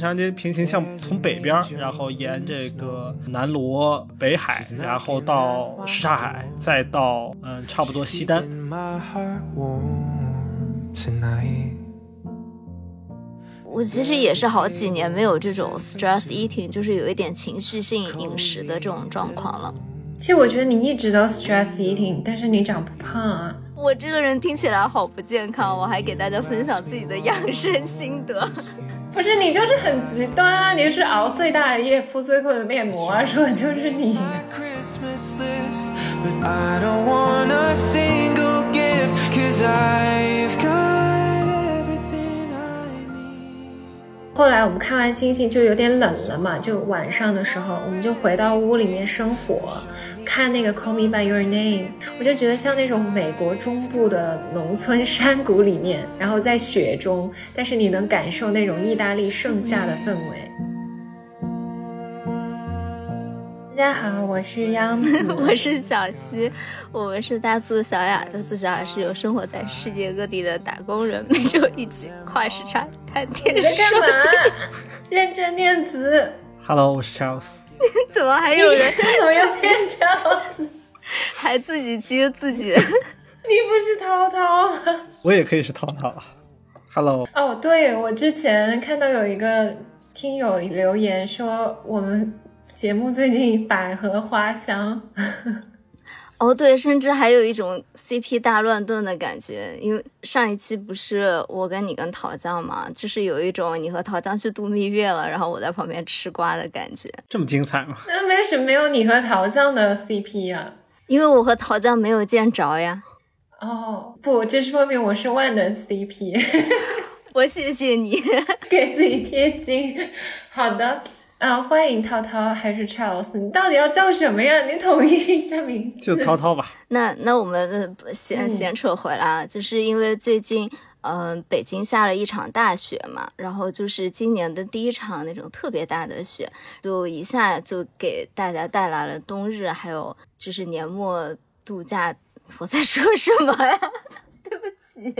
长街平行线从北边，然后沿这个南罗北海，然后到什刹海，再到嗯差不多西单。我其实也是好几年没有这种 stress eating，就是有一点情绪性饮食的这种状况了。其实我觉得你一直都 stress eating，但是你长不胖啊。我这个人听起来好不健康，我还给大家分享自己的养生心得。不是你就是很极端啊！你是熬最大的夜，敷最贵的面膜啊，说的就是你。后来我们看完星星就有点冷了嘛，就晚上的时候，我们就回到屋里面生火，看那个《Call Me by Your Name》，我就觉得像那种美国中部的农村山谷里面，然后在雪中，但是你能感受那种意大利盛夏的氛围。大家好，我是央 子，我是小溪，我们是大促小雅。大促小雅是有生活在世界各地的打工人，每周一起跨时差谈天说地。认真念词。Hello，我是 Charles。怎么还有人？怎么又变 Charles？还自己接自己？你不是涛涛吗？我也可以是涛涛。Hello。哦，对，我之前看到有一个听友留言说我们。节目最近百合花香，哦对，甚至还有一种 CP 大乱炖的感觉，因为上一期不是我跟你跟桃酱嘛，就是有一种你和桃酱去度蜜月了，然后我在旁边吃瓜的感觉，这么精彩吗？那为什么没有你和桃酱的 CP 呀？因为我和桃酱没有见着呀。哦，不，这说明我是万能 CP，我谢谢你 给自己贴金。好的。啊，欢迎涛涛还是 Charles？你到底要叫什么呀？你统一一下名字。就涛涛吧。那那我们闲闲扯回来啊，就是因为最近，嗯，北京下了一场大雪嘛，然后就是今年的第一场那种特别大的雪，就一下就给大家带来了冬日，还有就是年末度假。我在说什么呀？对不起。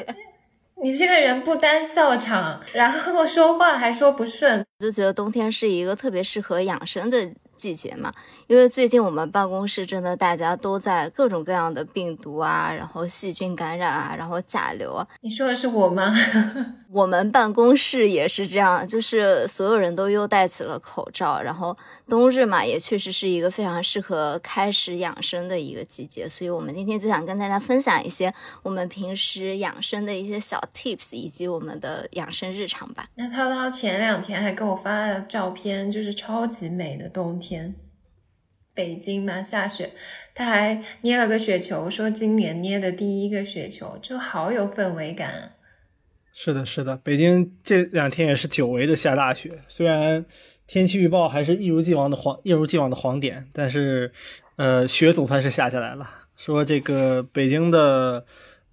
你这个人不单笑场，然后说话还说不顺，就觉得冬天是一个特别适合养生的。季节嘛，因为最近我们办公室真的大家都在各种各样的病毒啊，然后细菌感染啊，然后甲流啊。你说的是我吗？我们办公室也是这样，就是所有人都又戴起了口罩。然后冬日嘛，也确实是一个非常适合开始养生的一个季节。所以我们今天就想跟大家分享一些我们平时养生的一些小 tips，以及我们的养生日常吧。那涛涛前两天还给我发了照片，就是超级美的冬天。天，北京嘛下雪，他还捏了个雪球，说今年捏的第一个雪球，就好有氛围感。是的，是的，北京这两天也是久违的下大雪，虽然天气预报还是一如既往的黄，一如既往的黄点，但是呃，雪总算是下下来了。说这个北京的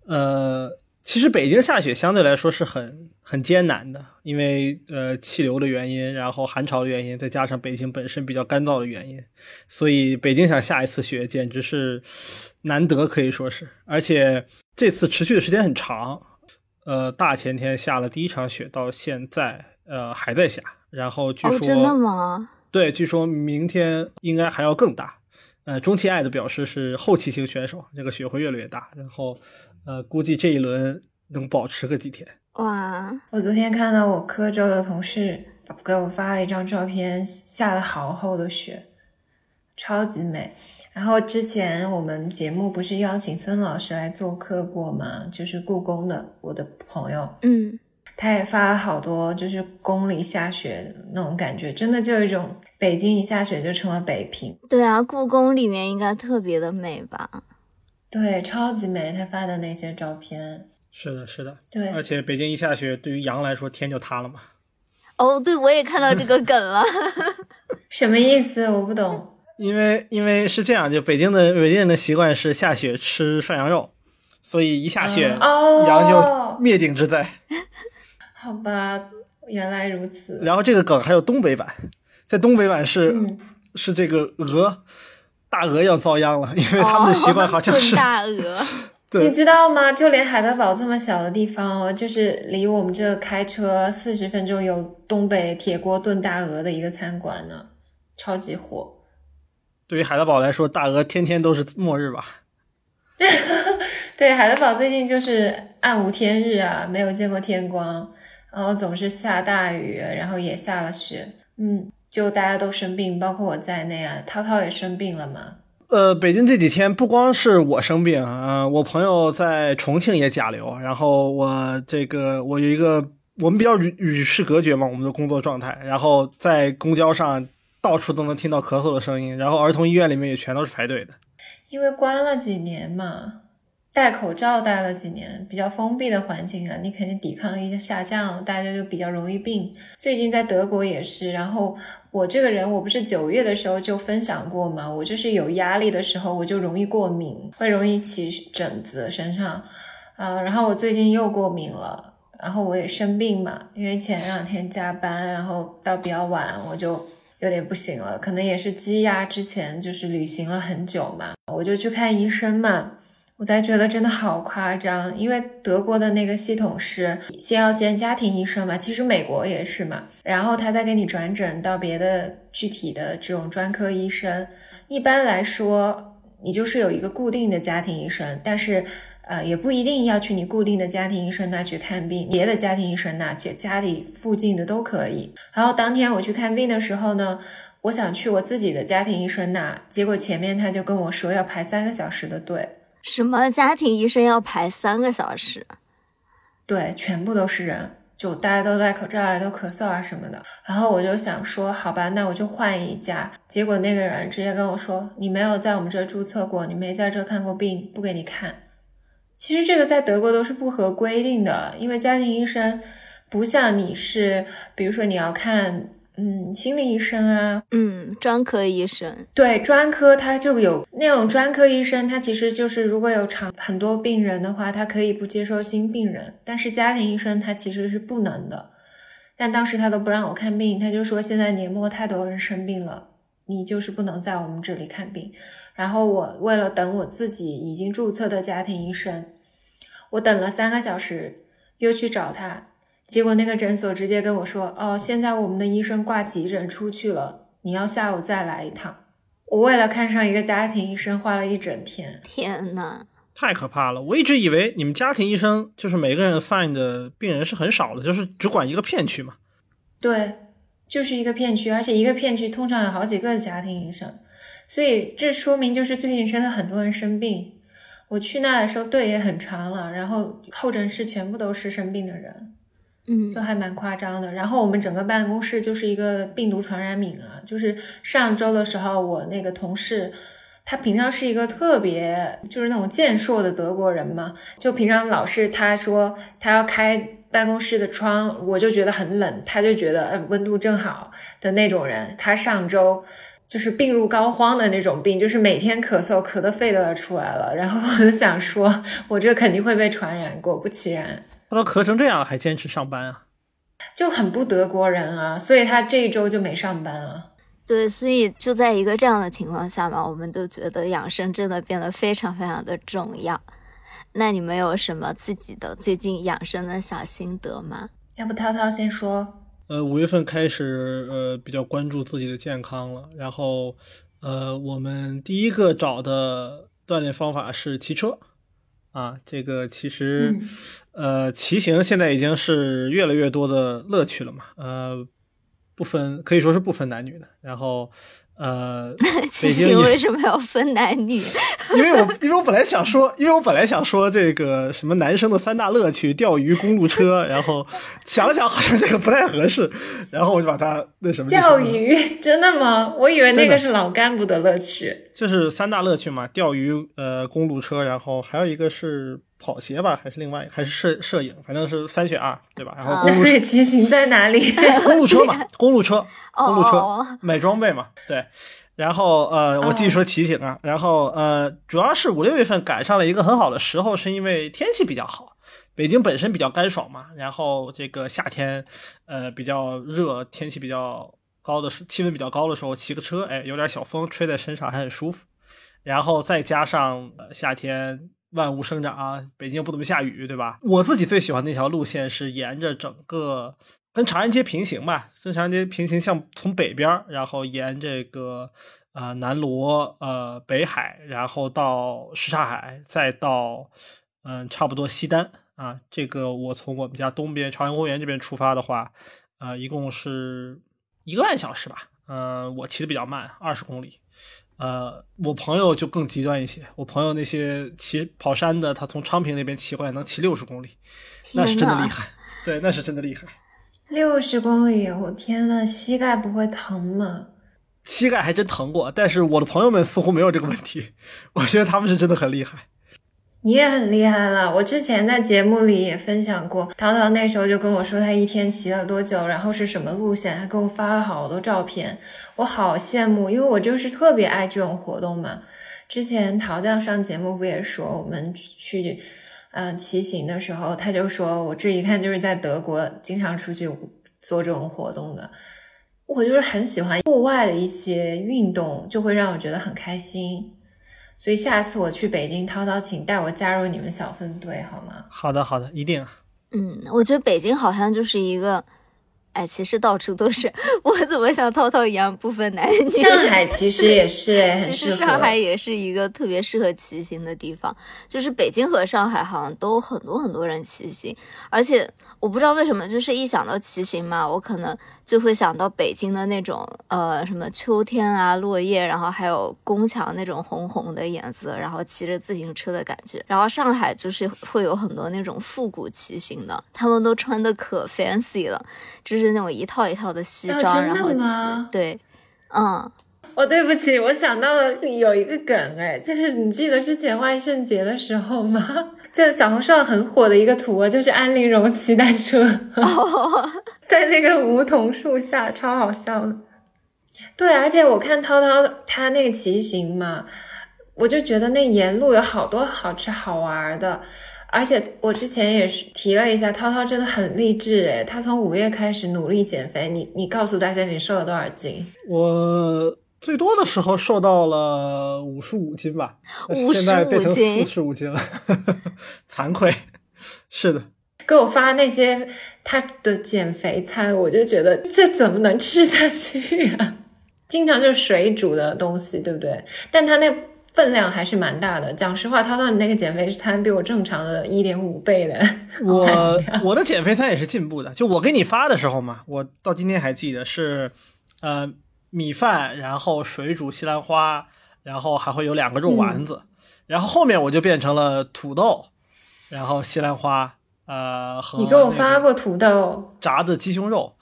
呃。其实北京下雪相对来说是很很艰难的，因为呃气流的原因，然后寒潮的原因，再加上北京本身比较干燥的原因，所以北京想下一次雪简直是难得，可以说是。而且这次持续的时间很长，呃大前天下了第一场雪，到现在呃还在下，然后据说真的吗？对，据说明天应该还要更大。呃，中期爱的表示是后期型选手，这个雪会越来越大，然后。呃，估计这一轮能保持个几天。哇！我昨天看到我科州的同事给我发了一张照片，下了好厚的雪，超级美。然后之前我们节目不是邀请孙老师来做客过吗？就是故宫的我的朋友，嗯，他也发了好多，就是宫里下雪那种感觉，真的就有一种北京一下雪就成了北平。对啊，故宫里面应该特别的美吧？对，超级美，他发的那些照片。是的，是的，对。而且北京一下雪，对于羊来说，天就塌了嘛。哦，对，我也看到这个梗了。什么意思？我不懂。因为，因为是这样，就北京的北京人的习惯是下雪吃涮羊肉，所以一下雪，羊就灭顶之灾。好吧，原来如此。然后这个梗还有东北版，在东北版是是这个鹅。大鹅要遭殃了，因为他们的习惯好像是大鹅，你知道吗？就连海德堡这么小的地方哦，就是离我们这开车四十分钟有东北铁锅炖大鹅的一个餐馆呢，超级火。对于海德堡来说，大鹅天天都是末日吧？对，海德堡最近就是暗无天日啊，没有见过天光，然后总是下大雨，然后也下了雪，嗯，就大家都生病，包括我在内啊，涛涛也生病了嘛。呃，北京这几天不光是我生病啊，我朋友在重庆也甲流，然后我这个我有一个我们比较与与世隔绝嘛，我们的工作状态，然后在公交上到处都能听到咳嗽的声音，然后儿童医院里面也全都是排队的。因为关了几年嘛，戴口罩戴了几年，比较封闭的环境啊，你肯定抵抗力就下降，大家就比较容易病。最近在德国也是，然后我这个人，我不是九月的时候就分享过嘛，我就是有压力的时候，我就容易过敏，会容易起疹子身上，啊，然后我最近又过敏了，然后我也生病嘛，因为前两天加班，然后到比较晚，我就。有点不行了，可能也是积压之前就是旅行了很久嘛，我就去看医生嘛，我才觉得真的好夸张，因为德国的那个系统是先要见家庭医生嘛，其实美国也是嘛，然后他再给你转诊到别的具体的这种专科医生，一般来说你就是有一个固定的家庭医生，但是。呃，也不一定要去你固定的家庭医生那去看病，别的家庭医生那家家里附近的都可以。然后当天我去看病的时候呢，我想去我自己的家庭医生那，结果前面他就跟我说要排三个小时的队。什么家庭医生要排三个小时？对，全部都是人，就大家都戴口罩啊，都咳嗽啊什么的。然后我就想说，好吧，那我就换一家。结果那个人直接跟我说，你没有在我们这注册过，你没在这看过病，不给你看。其实这个在德国都是不合规定的，因为家庭医生不像你是，比如说你要看，嗯，心理医生啊，嗯，专科医生，对，专科他就有那种专科医生，他其实就是如果有长很多病人的话，他可以不接收新病人，但是家庭医生他其实是不能的。但当时他都不让我看病，他就说现在年末太多人生病了，你就是不能在我们这里看病。然后我为了等我自己已经注册的家庭医生，我等了三个小时，又去找他，结果那个诊所直接跟我说：“哦，现在我们的医生挂急诊出去了，你要下午再来一趟。”我为了看上一个家庭医生，花了一整天。天呐，太可怕了！我一直以为你们家庭医生就是每个人 sign 的病人是很少的，就是只管一个片区嘛。对，就是一个片区，而且一个片区通常有好几个家庭医生。所以这说明就是最近真的很多人生病。我去那的时候队也很长了，然后候诊室全部都是生病的人，嗯，就还蛮夸张的。然后我们整个办公室就是一个病毒传染皿啊。就是上周的时候，我那个同事，他平常是一个特别就是那种健硕的德国人嘛，就平常老是他说他要开办公室的窗，我就觉得很冷，他就觉得呃温度正好的那种人。他上周。就是病入膏肓的那种病，就是每天咳嗽，咳的肺都要出来了。然后我就想说，我这肯定会被传染。果不其然，他都咳成这样了，还坚持上班啊？就很不德国人啊！所以他这一周就没上班啊。对，所以就在一个这样的情况下嘛，我们都觉得养生真的变得非常非常的重要。那你们有什么自己的最近养生的小心得吗？要不涛涛先说。呃，五月份开始，呃，比较关注自己的健康了。然后，呃，我们第一个找的锻炼方法是骑车，啊，这个其实，呃，骑行现在已经是越来越多的乐趣了嘛，呃，不分可以说是不分男女的。然后。呃，骑行为什么要分男女？因为我因为我本来想说，因为我本来想说这个什么男生的三大乐趣：钓鱼、公路车。然后想了想，好像这个不太合适，然后我就把它那什么。钓鱼？真的吗？我以为那个是老干部的乐趣。就是三大乐趣嘛，钓鱼、呃，公路车，然后还有一个是。跑鞋吧，还是另外，还是摄摄影，反正是三选二，对吧？然后公路骑行在哪里？公路车嘛，公路车，公路车买装备嘛，对。然后呃，我继续说骑行啊，然后呃，主要是五六月份赶上了一个很好的时候，是因为天气比较好，北京本身比较干爽嘛，然后这个夏天呃比较热，天气比较高的时，气温比较高的时候，骑个车，哎，有点小风吹在身上，还很舒服。然后再加上夏天万物生长啊，北京不怎么下雨，对吧？我自己最喜欢那条路线是沿着整个跟长安街平行吧，跟长安街平行，向从北边，然后沿这个呃南锣呃北海，然后到什刹海，再到嗯差不多西单啊。这个我从我们家东边朝阳公园这边出发的话，呃，一共是一个半小时吧。嗯，我骑的比较慢，二十公里。呃，我朋友就更极端一些。我朋友那些骑跑山的，他从昌平那边骑过来能骑六十公里，那是真的厉害。对，那是真的厉害。六十公里，我天呐，膝盖不会疼吗？膝盖还真疼过，但是我的朋友们似乎没有这个问题。我觉得他们是真的很厉害。你也很厉害了，我之前在节目里也分享过，淘淘那时候就跟我说他一天骑了多久，然后是什么路线，还给我发了好多照片，我好羡慕，因为我就是特别爱这种活动嘛。之前陶酱上节目不也说我们去嗯骑行的时候，他就说我这一看就是在德国经常出去做这种活动的，我就是很喜欢户外的一些运动，就会让我觉得很开心。所以下次我去北京，涛涛，请带我加入你们小分队好吗？好的，好的，一定。嗯，我觉得北京好像就是一个，哎，其实到处都是。我怎么像涛涛一样不分男女？上海其实也是，其实上海也是一个特别适合骑行的地方。就是北京和上海好像都很多很多人骑行，而且。我不知道为什么，就是一想到骑行嘛，我可能就会想到北京的那种，呃，什么秋天啊，落叶，然后还有宫墙那种红红的颜色，然后骑着自行车的感觉。然后上海就是会有很多那种复古骑行的，他们都穿的可 fancy 了，就是那种一套一套的西装，然后骑。对，嗯。哦，对不起，我想到了有一个梗，哎，就是你记得之前万圣节的时候吗？就小红书上很火的一个图，就是安陵容骑单车，在那个梧桐树下，超好笑的。对，而且我看涛涛他那个骑行嘛，我就觉得那沿路有好多好吃好玩的。而且我之前也是提了一下，涛涛真的很励志诶，他从五月开始努力减肥。你你告诉大家你瘦了多少斤？我。最多的时候瘦到了五十五斤吧，现在变成四十五斤了，惭愧。是的，给我发那些他的减肥餐，我就觉得这怎么能吃下去啊？经常就是水煮的东西，对不对？但他那分量还是蛮大的。讲实话，涛涛你那个减肥餐比我正常的一点五倍的。我我的减肥餐也是进步的，就我给你发的时候嘛，我到今天还记得是，呃。米饭，然后水煮西兰花，然后还会有两个肉丸子，然后后面我就变成了土豆，然后西兰花，呃，和你给我发过土豆。炸的鸡胸肉，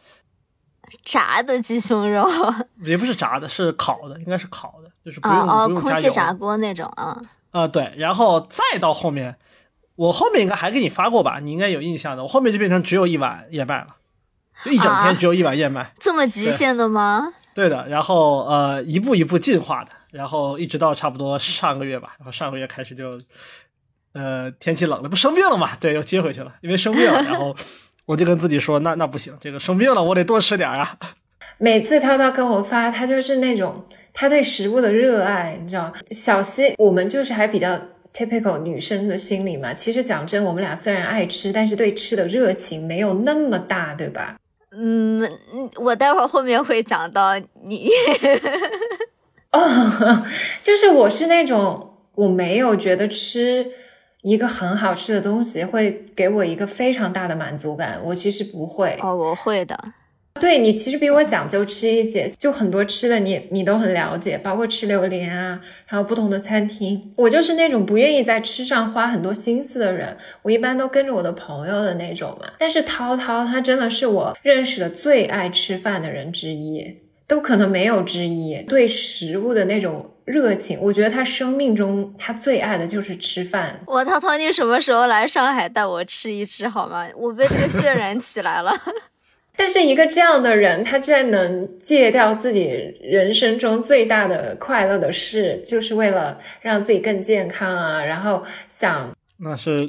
炸的鸡胸肉。也不是炸的，是烤的，应该是烤的，就是不用不用空气炸锅那种啊。啊对，然后再到后面，我后面应该还给你发过吧，你应该有印象的，我后面就变成只有一碗燕麦了，就一整天只有一碗燕麦，这么极限的吗？对的，然后呃一步一步进化的，然后一直到差不多上个月吧，然后上个月开始就，呃天气冷了，不生病了嘛，对，又接回去了，因为生病了，然后我就跟自己说，那那不行，这个生病了，我得多吃点啊。每次涛涛跟我发，他就是那种他对食物的热爱，你知道，小溪我们就是还比较 typical 女生的心理嘛。其实讲真，我们俩虽然爱吃，但是对吃的热情没有那么大，对吧？嗯，我待会儿后面会讲到你，哦，就是我是那种我没有觉得吃一个很好吃的东西会给我一个非常大的满足感，我其实不会。哦，我会的。对你其实比我讲究吃一些，就很多吃的你你都很了解，包括吃榴莲啊，然后不同的餐厅。我就是那种不愿意在吃上花很多心思的人，我一般都跟着我的朋友的那种嘛。但是涛涛他真的是我认识的最爱吃饭的人之一，都可能没有之一。对食物的那种热情，我觉得他生命中他最爱的就是吃饭。我涛涛，你什么时候来上海带我吃一吃好吗？我被这个渲染起来了。但是一个这样的人，他居然能戒掉自己人生中最大的快乐的事，就是为了让自己更健康啊！然后想，那是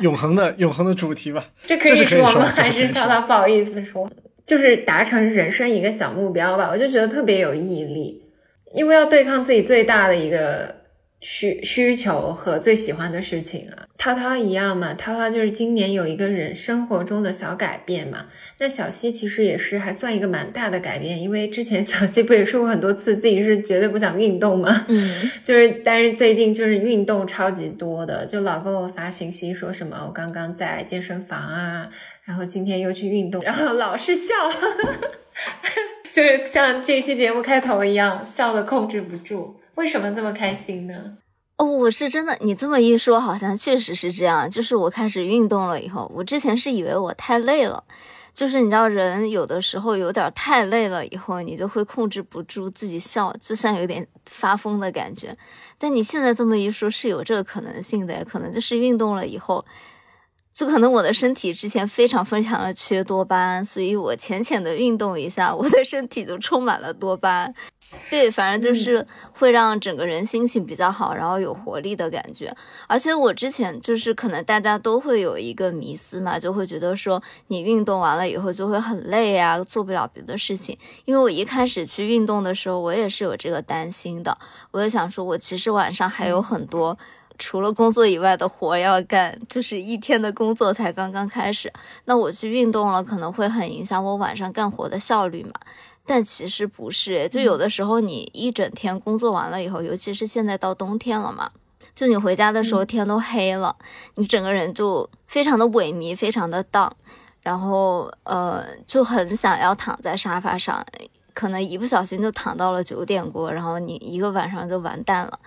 永恒的 永恒的主题吧？这可以说吗？还是他他不好意思说？就是达成人生一个小目标吧，我就觉得特别有毅力，因为要对抗自己最大的一个需需求和最喜欢的事情啊。涛涛一样嘛，涛涛就是今年有一个人生活中的小改变嘛。那小西其实也是还算一个蛮大的改变，因为之前小西不也说过很多次自己是绝对不想运动嘛，嗯，就是但是最近就是运动超级多的，就老跟我发信息说什么我刚刚在健身房啊，然后今天又去运动，然后老是笑。就是像这期节目开头一样，笑的控制不住。为什么这么开心呢？哦，我是真的，你这么一说，好像确实是这样。就是我开始运动了以后，我之前是以为我太累了，就是你知道，人有的时候有点太累了以后，你就会控制不住自己笑，就像有点发疯的感觉。但你现在这么一说，是有这个可能性的，可能就是运动了以后。就可能我的身体之前非常非常的缺多巴胺，所以我浅浅的运动一下，我的身体就充满了多巴胺。对，反正就是会让整个人心情比较好，然后有活力的感觉。而且我之前就是可能大家都会有一个迷思嘛，就会觉得说你运动完了以后就会很累啊，做不了别的事情。因为我一开始去运动的时候，我也是有这个担心的，我也想说，我其实晚上还有很多。除了工作以外的活要干，就是一天的工作才刚刚开始。那我去运动了，可能会很影响我晚上干活的效率嘛？但其实不是，就有的时候你一整天工作完了以后，尤其是现在到冬天了嘛，就你回家的时候天都黑了，你整个人就非常的萎靡，非常的荡，然后呃就很想要躺在沙发上，可能一不小心就躺到了九点过，然后你一个晚上就完蛋了。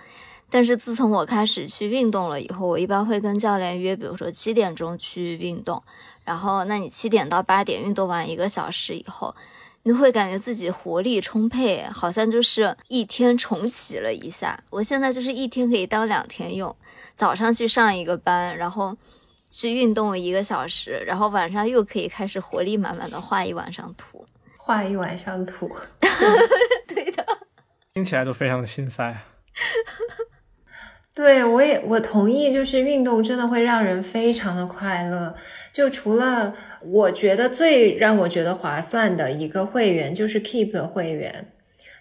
但是自从我开始去运动了以后，我一般会跟教练约，比如说七点钟去运动，然后那你七点到八点运动完一个小时以后，你会感觉自己活力充沛，好像就是一天重启了一下。我现在就是一天可以当两天用，早上去上一个班，然后去运动一个小时，然后晚上又可以开始活力满满的画一晚上图，画一晚上图，对的，听起来都非常的心塞。对，我也我同意，就是运动真的会让人非常的快乐。就除了我觉得最让我觉得划算的一个会员，就是 Keep 的会员，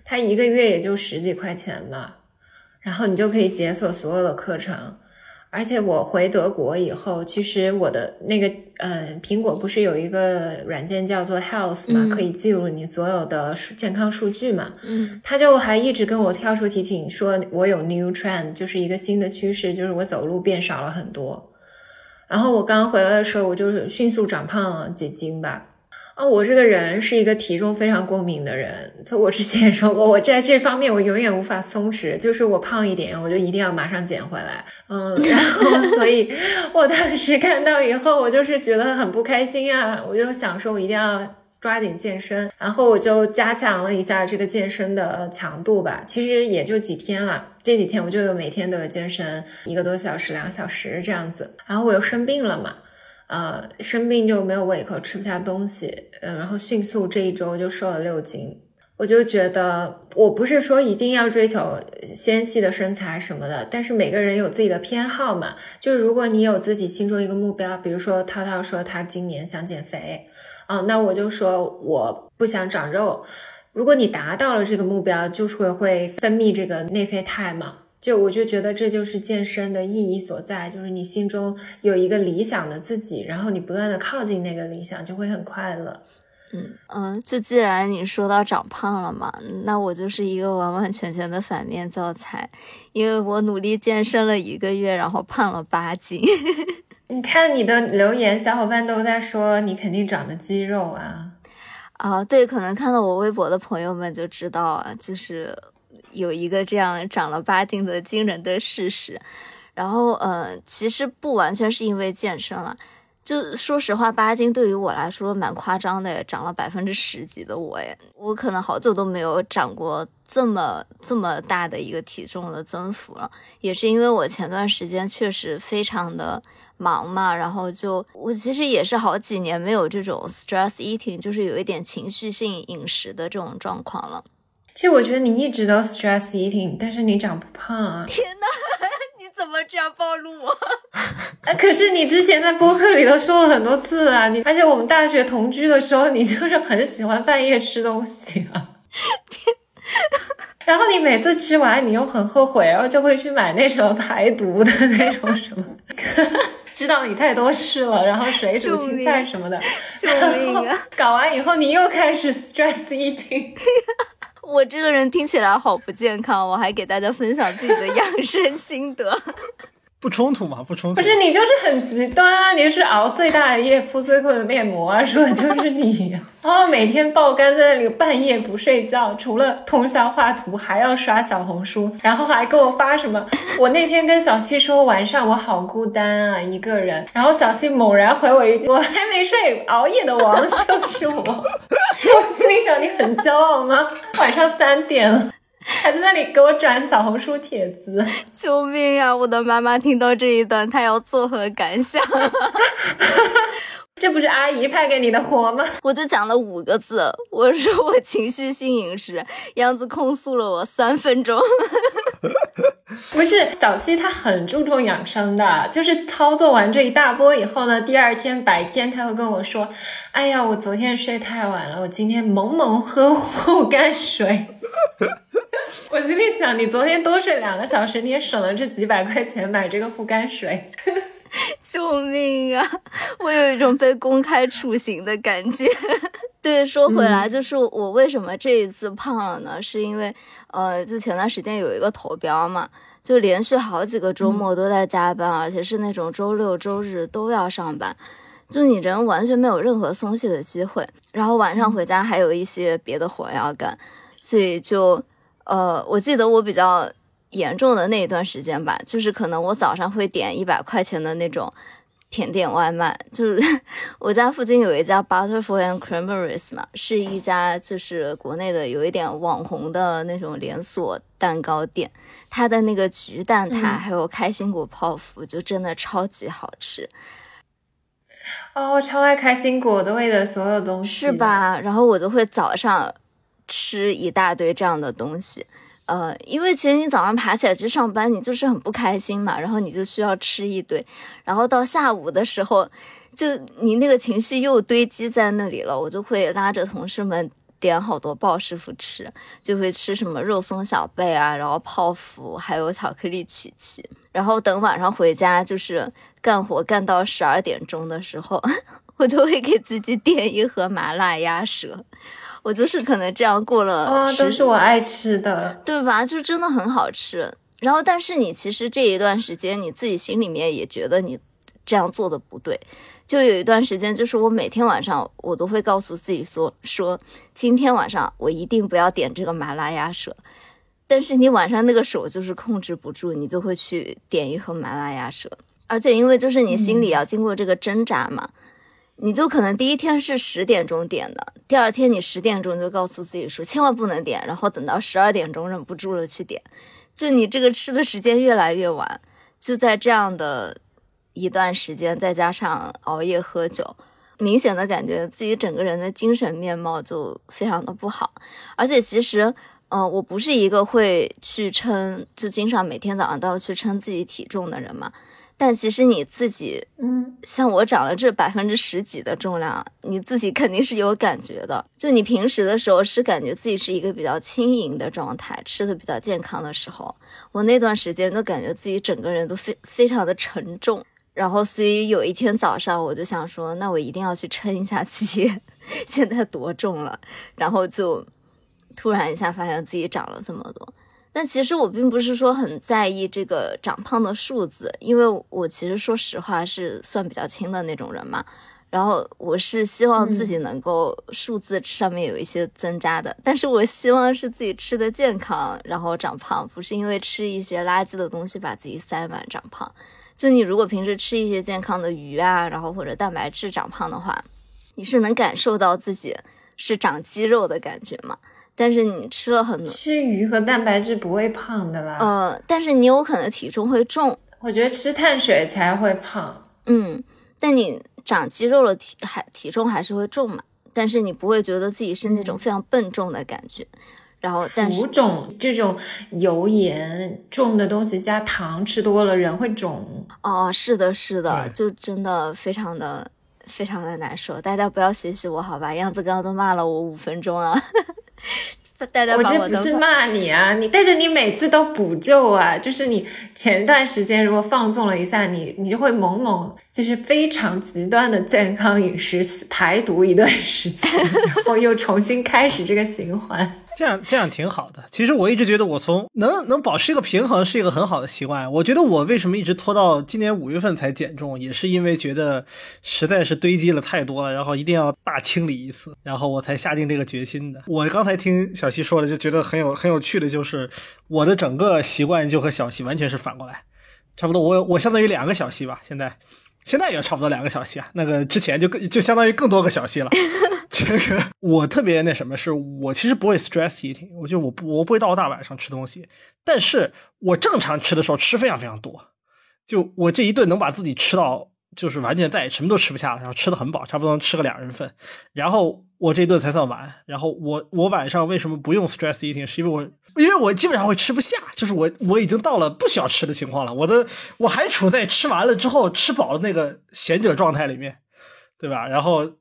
它一个月也就十几块钱嘛，然后你就可以解锁所有的课程。而且我回德国以后，其实我的那个，嗯，苹果不是有一个软件叫做 Health 嘛，可以记录你所有的健康数据嘛。嗯，他就还一直跟我跳出提醒，说我有 new trend，就是一个新的趋势，就是我走路变少了很多。然后我刚刚回来的时候，我就是迅速长胖了几斤吧。啊，我这个人是一个体重非常过敏的人，就我之前也说过，我在这方面我永远无法松弛，就是我胖一点，我就一定要马上减回来，嗯，然后 所以我当时看到以后，我就是觉得很不开心啊，我就想说，我一定要抓紧健身，然后我就加强了一下这个健身的强度吧，其实也就几天了，这几天我就有每天都有健身一个多小时、两个小时这样子，然后我又生病了嘛。呃，生病就没有胃口，吃不下东西，嗯，然后迅速这一周就瘦了六斤。我就觉得，我不是说一定要追求纤细的身材什么的，但是每个人有自己的偏好嘛。就是如果你有自己心中一个目标，比如说涛涛说他今年想减肥，啊，那我就说我不想长肉。如果你达到了这个目标，就是会会分泌这个内啡肽嘛。就我就觉得这就是健身的意义所在，就是你心中有一个理想的自己，然后你不断的靠近那个理想，就会很快乐。嗯嗯，就既然你说到长胖了嘛，那我就是一个完完全全的反面教材，因为我努力健身了一个月，然后胖了八斤。你看你的留言，小伙伴都在说你肯定长的肌肉啊。啊，对，可能看到我微博的朋友们就知道啊，就是。有一个这样长了八斤的惊人的事实，然后呃，其实不完全是因为健身了，就说实话，八斤对于我来说蛮夸张的，长了百分之十几的我，诶，我可能好久都没有长过这么这么大的一个体重的增幅了，也是因为我前段时间确实非常的忙嘛，然后就我其实也是好几年没有这种 stress eating，就是有一点情绪性饮食的这种状况了。其实我觉得你一直都 stress eating，但是你长不胖啊！天哪，你怎么这样暴露我？可是你之前在播客里头说了很多次啊！你而且我们大学同居的时候，你就是很喜欢半夜吃东西啊。然后你每次吃完，你又很后悔，然后就会去买那什么排毒的那种什么。知道你太多事了，然后水煮青菜什么的，救命啊！搞完以后你又开始 stress eating。我这个人听起来好不健康，我还给大家分享自己的 养生心得。不冲突嘛，不冲突。不是你就是很极端啊！你是熬最大的夜，敷最贵的面膜啊，说的就是你。然后每天爆肝在那里半夜不睡觉，除了通宵画图，还要刷小红书，然后还给我发什么？我那天跟小七说晚上我好孤单啊，一个人。然后小七猛然回我一句：我还没睡，熬夜的王就是我。你很骄傲吗？晚上三点了。还在那里给我转小红书帖子，救命啊！我的妈妈听到这一段，她要作何感想？这不是阿姨派给你的活吗？我就讲了五个字，我说我情绪性饮食，杨子控诉了我三分钟。不是小七，他很注重养生的，就是操作完这一大波以后呢，第二天白天他会跟我说：“哎呀，我昨天睡太晚了，我今天猛猛喝护肝水。”我心里想，你昨天多睡两个小时，你也省了这几百块钱买这个护肝水。救命啊！我有一种被公开处刑的感觉。对，说回来，就是我为什么这一次胖了呢？是因为，呃，就前段时间有一个投标嘛，就连续好几个周末都在加班，而且是那种周六周日都要上班，就你人完全没有任何松懈的机会。然后晚上回家还有一些别的活要干，所以就，呃，我记得我比较。严重的那一段时间吧，就是可能我早上会点一百块钱的那种甜点外卖，就是 我家附近有一家 Butterfly and Creameries 嘛，是一家就是国内的有一点网红的那种连锁蛋糕店，它的那个橘蛋挞还有开心果泡芙就真的超级好吃。哦，我超爱开心果的味的所有东西，是吧？然后我都会早上吃一大堆这样的东西。呃，因为其实你早上爬起来去上班，你就是很不开心嘛，然后你就需要吃一堆，然后到下午的时候，就你那个情绪又堆积在那里了，我就会拉着同事们点好多鲍师傅吃，就会吃什么肉松小贝啊，然后泡芙，还有巧克力曲奇，然后等晚上回家就是干活干到十二点钟的时候，我就会给自己点一盒麻辣鸭舌。我就是可能这样过了，啊，都是我爱吃的，对吧？就真的很好吃。然后，但是你其实这一段时间，你自己心里面也觉得你这样做的不对。就有一段时间，就是我每天晚上我都会告诉自己说，说今天晚上我一定不要点这个麻辣鸭舌。但是你晚上那个手就是控制不住，你就会去点一盒麻辣鸭舌。而且因为就是你心里要经过这个挣扎嘛。你就可能第一天是十点钟点的，第二天你十点钟就告诉自己说千万不能点，然后等到十二点钟忍不住了去点，就你这个吃的时间越来越晚，就在这样的一段时间，再加上熬夜喝酒，明显的感觉自己整个人的精神面貌就非常的不好，而且其实，嗯，我不是一个会去称，就经常每天早上都要去称自己体重的人嘛。但其实你自己，嗯，像我长了这百分之十几的重量，你自己肯定是有感觉的。就你平时的时候是感觉自己是一个比较轻盈的状态，吃的比较健康的时候，我那段时间都感觉自己整个人都非非常的沉重。然后，所以有一天早上我就想说，那我一定要去称一下自己 现在多重了。然后就突然一下发现自己长了这么多。但其实我并不是说很在意这个长胖的数字，因为我其实说实话是算比较轻的那种人嘛。然后我是希望自己能够数字上面有一些增加的，但是我希望是自己吃的健康，然后长胖，不是因为吃一些垃圾的东西把自己塞满长胖。就你如果平时吃一些健康的鱼啊，然后或者蛋白质长胖的话，你是能感受到自己是长肌肉的感觉吗？但是你吃了很多，吃鱼和蛋白质不会胖的啦。呃，但是你有可能体重会重。我觉得吃碳水才会胖。嗯，但你长肌肉了，体还体重还是会重嘛？但是你不会觉得自己是那种非常笨重的感觉。然后但，浮肿这种油盐重的东西加糖吃多了，人会肿。哦，是的，是的，就真的非常的非常的难受。大家不要学习我好吧？样子刚刚都骂了我五分钟了。大家我这不是骂你啊，你但是你每次都补救啊，就是你前段时间如果放纵了一下，你你就会猛猛就是非常极端的健康饮食排毒一段时间，然后又重新开始这个循环。这样这样挺好的。其实我一直觉得我从能能保持一个平衡是一个很好的习惯。我觉得我为什么一直拖到今年五月份才减重，也是因为觉得实在是堆积了太多了，然后一定要大清理一次，然后我才下定这个决心的。我刚才听小西说了，就觉得很有很有趣的，就是我的整个习惯就和小西完全是反过来，差不多我我相当于两个小西吧，现在。现在也差不多两个小时啊，那个之前就更就相当于更多个小时了。这个我特别那什么，是我其实不会 stress eating，我就我不我不会到大晚上吃东西，但是我正常吃的时候吃非常非常多，就我这一顿能把自己吃到。就是完全再也什么都吃不下了，然后吃的很饱，差不多能吃个两人份。然后我这顿才算完。然后我我晚上为什么不用 stress eating？是因为我因为我基本上会吃不下，就是我我已经到了不需要吃的情况了。我的我还处在吃完了之后吃饱的那个闲者状态里面，对吧？然后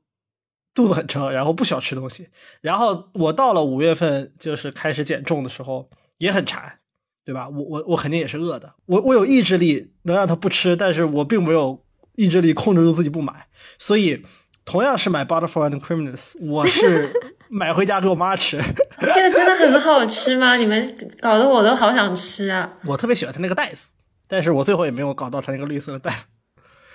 肚子很撑，然后不需要吃东西。然后我到了五月份就是开始减重的时候也很馋，对吧？我我我肯定也是饿的。我我有意志力能让他不吃，但是我并没有。意志力控制住自己不买，所以同样是买 Butterfly and Criminals，我是 买回家给我妈吃。这个真的很好吃吗？你们搞得我都好想吃啊！我特别喜欢它那个袋子，但是我最后也没有搞到它那个绿色的袋。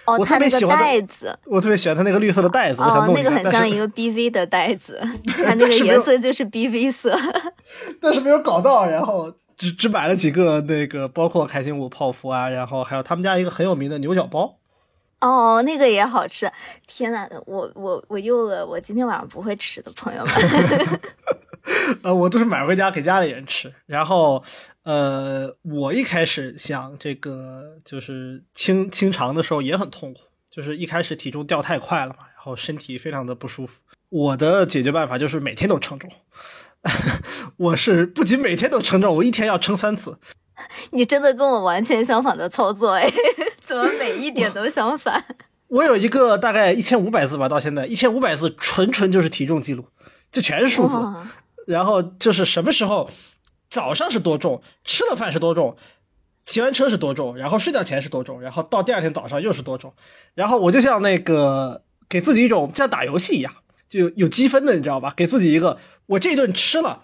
哦，我特别喜欢袋子，我特别喜欢它那个绿色的袋子。哦，那个很像一个 BV 的袋子，它那个颜色就是 BV 色。但是没有搞到，然后只只买了几个那个，包括开心果泡芙啊，然后还有他们家一个很有名的牛角包。哦，那个也好吃！天呐，我我我又饿，我今天晚上不会吃的朋友们。呃，我都是买回家给家里人吃。然后，呃，我一开始想这个就是清清肠的时候也很痛苦，就是一开始体重掉太快了嘛，然后身体非常的不舒服。我的解决办法就是每天都称重。我是不仅每天都称重，我一天要称三次。你真的跟我完全相反的操作哎。怎么每一点都相反？我有一个大概一千五百字吧，到现在一千五百字，纯纯就是体重记录，就全是数字。然后就是什么时候早上是多重，吃了饭是多重，骑完车是多重，然后睡觉前是多重，然后到第二天早上又是多重。然后我就像那个给自己一种像打游戏一样，就有积分的，你知道吧？给自己一个，我这顿吃了，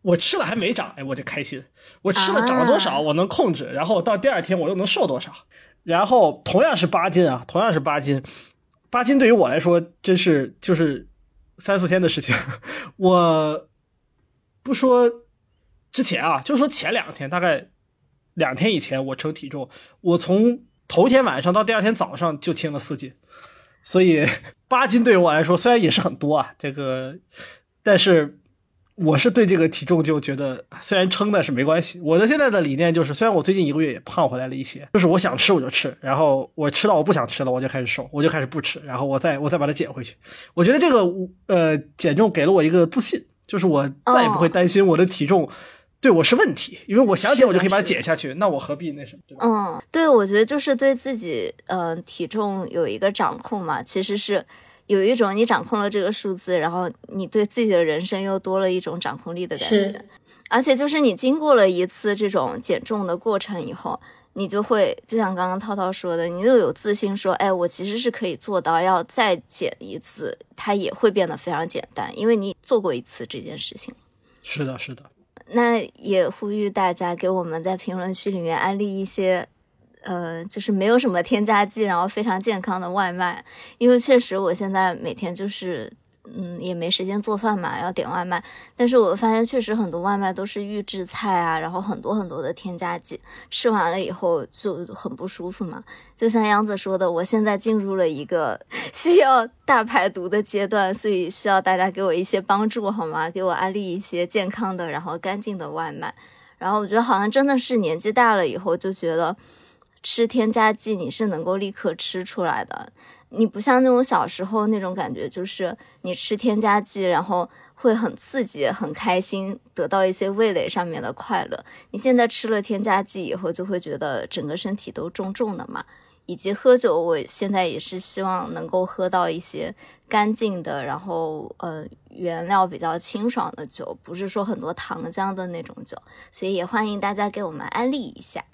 我吃了还没长，哎，我就开心。我吃了长了多少，我能控制，然后到第二天我又能瘦多少。然后同样是八斤啊，同样是八斤，八斤对于我来说真是就是三四天的事情。我不说之前啊，就说前两天，大概两天以前我称体重，我从头天晚上到第二天早上就轻了四斤，所以八斤对于我来说虽然也是很多啊，这个但是。我是对这个体重就觉得，虽然称但是没关系。我的现在的理念就是，虽然我最近一个月也胖回来了一些，就是我想吃我就吃，然后我吃到我不想吃了，我就开始瘦，我就开始不吃，然后我再我再把它减回去。我觉得这个呃减重给了我一个自信，就是我再也不会担心我的体重对我是问题，因为我想减我就可以把它减下去，那我何必那什么？对吧？嗯，对，我觉得就是对自己呃体重有一个掌控嘛，其实是。有一种你掌控了这个数字，然后你对自己的人生又多了一种掌控力的感觉，而且就是你经过了一次这种减重的过程以后，你就会就像刚刚涛涛说的，你又有自信说，哎，我其实是可以做到，要再减一次，它也会变得非常简单，因为你做过一次这件事情。是的，是的。那也呼吁大家给我们在评论区里面安利一些。呃，就是没有什么添加剂，然后非常健康的外卖，因为确实我现在每天就是，嗯，也没时间做饭嘛，要点外卖。但是我发现确实很多外卖都是预制菜啊，然后很多很多的添加剂，吃完了以后就很不舒服嘛。就像杨子说的，我现在进入了一个 需要大排毒的阶段，所以需要大家给我一些帮助好吗？给我安利一些健康的，然后干净的外卖。然后我觉得好像真的是年纪大了以后就觉得。吃添加剂你是能够立刻吃出来的，你不像那种小时候那种感觉，就是你吃添加剂然后会很刺激、很开心，得到一些味蕾上面的快乐。你现在吃了添加剂以后，就会觉得整个身体都重重的嘛。以及喝酒，我现在也是希望能够喝到一些干净的，然后呃原料比较清爽的酒，不是说很多糖浆的那种酒，所以也欢迎大家给我们安利一下。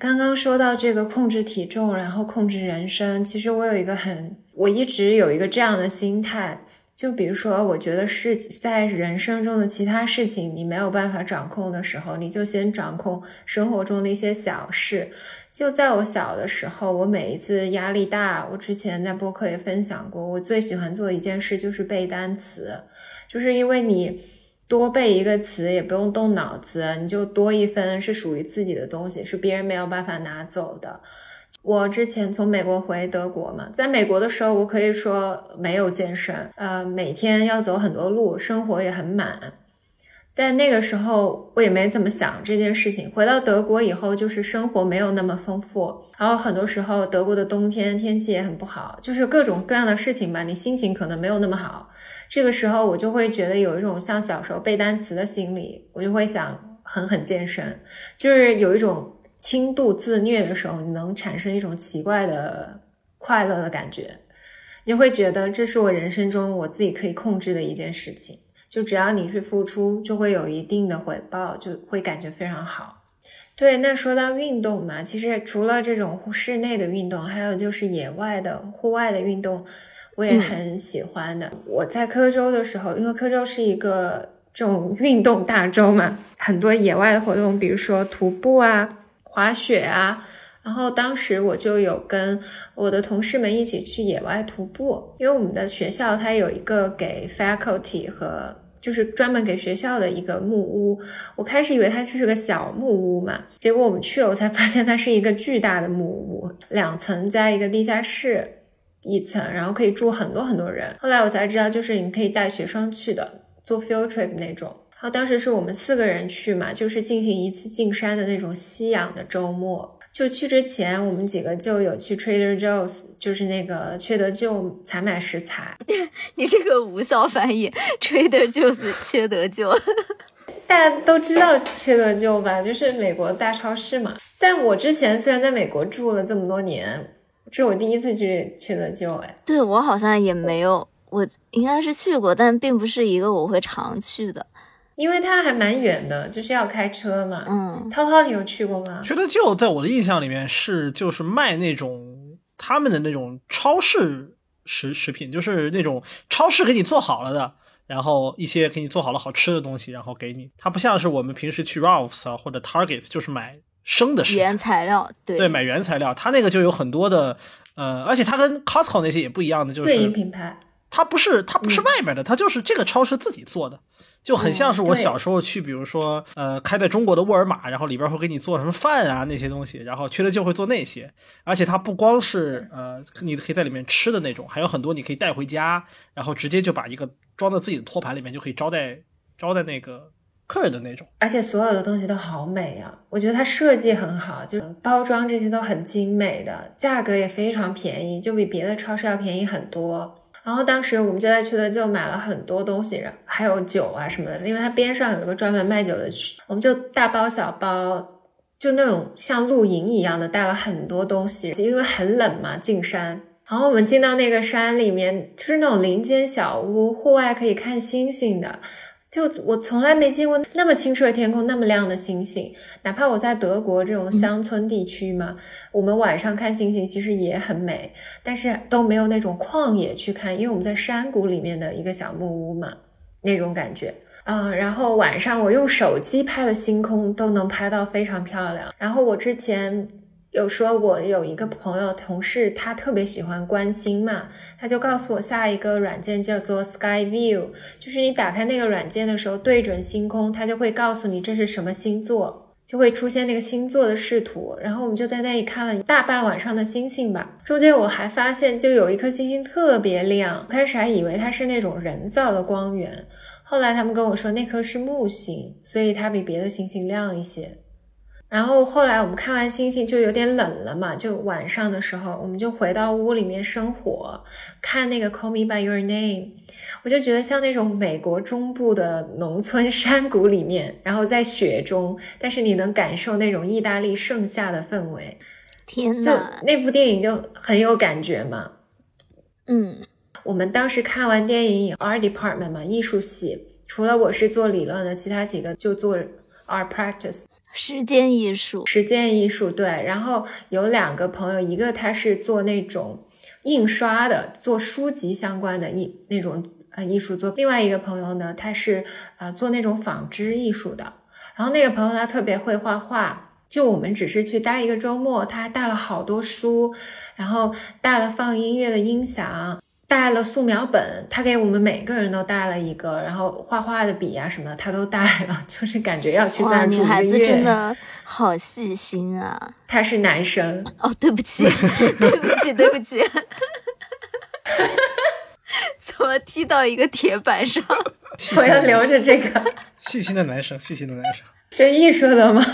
刚刚说到这个控制体重，然后控制人生，其实我有一个很，我一直有一个这样的心态。就比如说，我觉得是在人生中的其他事情你没有办法掌控的时候，你就先掌控生活中的一些小事。就在我小的时候，我每一次压力大，我之前在播客也分享过，我最喜欢做的一件事就是背单词，就是因为你多背一个词也不用动脑子，你就多一分是属于自己的东西，是别人没有办法拿走的。我之前从美国回德国嘛，在美国的时候，我可以说没有健身，呃，每天要走很多路，生活也很满。但那个时候我也没怎么想这件事情。回到德国以后，就是生活没有那么丰富，然后很多时候德国的冬天天气也很不好，就是各种各样的事情吧，你心情可能没有那么好。这个时候我就会觉得有一种像小时候背单词的心理，我就会想狠狠健身，就是有一种。轻度自虐的时候，你能产生一种奇怪的快乐的感觉，你会觉得这是我人生中我自己可以控制的一件事情。就只要你去付出，就会有一定的回报，就会感觉非常好。对，那说到运动嘛，其实除了这种室内的运动，还有就是野外的户外的运动，我也很喜欢的。我在科州的时候，因为科州是一个这种运动大洲嘛，很多野外的活动，比如说徒步啊。滑雪啊，然后当时我就有跟我的同事们一起去野外徒步，因为我们的学校它有一个给 faculty 和就是专门给学校的一个木屋。我开始以为它就是个小木屋嘛，结果我们去了，我才发现它是一个巨大的木屋，两层加一个地下室一层，然后可以住很多很多人。后来我才知道，就是你可以带学生去的，做 field trip 那种。然后当时是我们四个人去嘛，就是进行一次进山的那种吸氧的周末。就去之前，我们几个就有去 Trader Joe's，就是那个缺德舅采买食材。你这个无效翻译，Trader Joe's 缺德舅。大家都知道缺德舅吧？就是美国大超市嘛。但我之前虽然在美国住了这么多年，这是我第一次去缺德舅。哎，对我好像也没有，我应该是去过，但并不是一个我会常去的。因为它还蛮远的，就是要开车嘛。嗯，涛涛，你有去过吗？缺德舅在我的印象里面是就是卖那种他们的那种超市食食品，就是那种超市给你做好了的，然后一些给你做好了好吃的东西，然后给你。它不像是我们平时去 Ralphs 啊或者 Targets 就是买生的食原材料。对对，买原材料。它那个就有很多的，呃，而且它跟 Costco 那些也不一样的，就是自营品牌。它不是它不是外面的，它就是这个超市自己做的。就很像是我小时候去，比如说，呃，开在中国的沃尔玛，然后里边会给你做什么饭啊那些东西，然后缺了就会做那些，而且它不光是呃你可以在里面吃的那种，还有很多你可以带回家，然后直接就把一个装到自己的托盘里面就可以招待招待那个客人的那种。而且所有的东西都好美啊，我觉得它设计很好，就包装这些都很精美的，价格也非常便宜，就比别的超市要便宜很多。然后当时我们就在去的就买了很多东西，还有酒啊什么的，因为它边上有一个专门卖酒的区，我们就大包小包，就那种像露营一样的带了很多东西，因为很冷嘛，进山。然后我们进到那个山里面，就是那种林间小屋，户外可以看星星的。就我从来没见过那么清澈的天空，那么亮的星星。哪怕我在德国这种乡村地区嘛，我们晚上看星星其实也很美，但是都没有那种旷野去看，因为我们在山谷里面的一个小木屋嘛，那种感觉嗯。然后晚上我用手机拍的星空都能拍到非常漂亮。然后我之前。有说我有一个朋友同事，他特别喜欢观星嘛，他就告诉我下一个软件叫做 Sky View，就是你打开那个软件的时候，对准星空，它就会告诉你这是什么星座，就会出现那个星座的视图。然后我们就在那里看了大半晚上的星星吧。中间我还发现，就有一颗星星特别亮，开始还以为它是那种人造的光源，后来他们跟我说那颗是木星，所以它比别的星星亮一些。然后后来我们看完星星就有点冷了嘛，就晚上的时候，我们就回到屋里面生火，看那个《Call Me by Your Name》，我就觉得像那种美国中部的农村山谷里面，然后在雪中，但是你能感受那种意大利盛夏的氛围。天呐，就那部电影就很有感觉嘛。嗯，我们当时看完电影，art department 嘛，艺术系，除了我是做理论的，其他几个就做 art practice。时间艺术，时间艺术对。然后有两个朋友，一个他是做那种印刷的，做书籍相关的艺那种呃艺术作；另外一个朋友呢，他是呃做那种纺织艺术的。然后那个朋友他特别会画画，就我们只是去待一个周末，他还带了好多书，然后带了放音乐的音响。带了素描本，他给我们每个人都带了一个，然后画画的笔啊什么的他都带了，就是感觉要去那女孩子真的好细心啊！他是男生 哦，对不起，对不起，对不起，怎么踢到一个铁板上？我要留着这个细心的男生，细心的男生，学艺术的吗？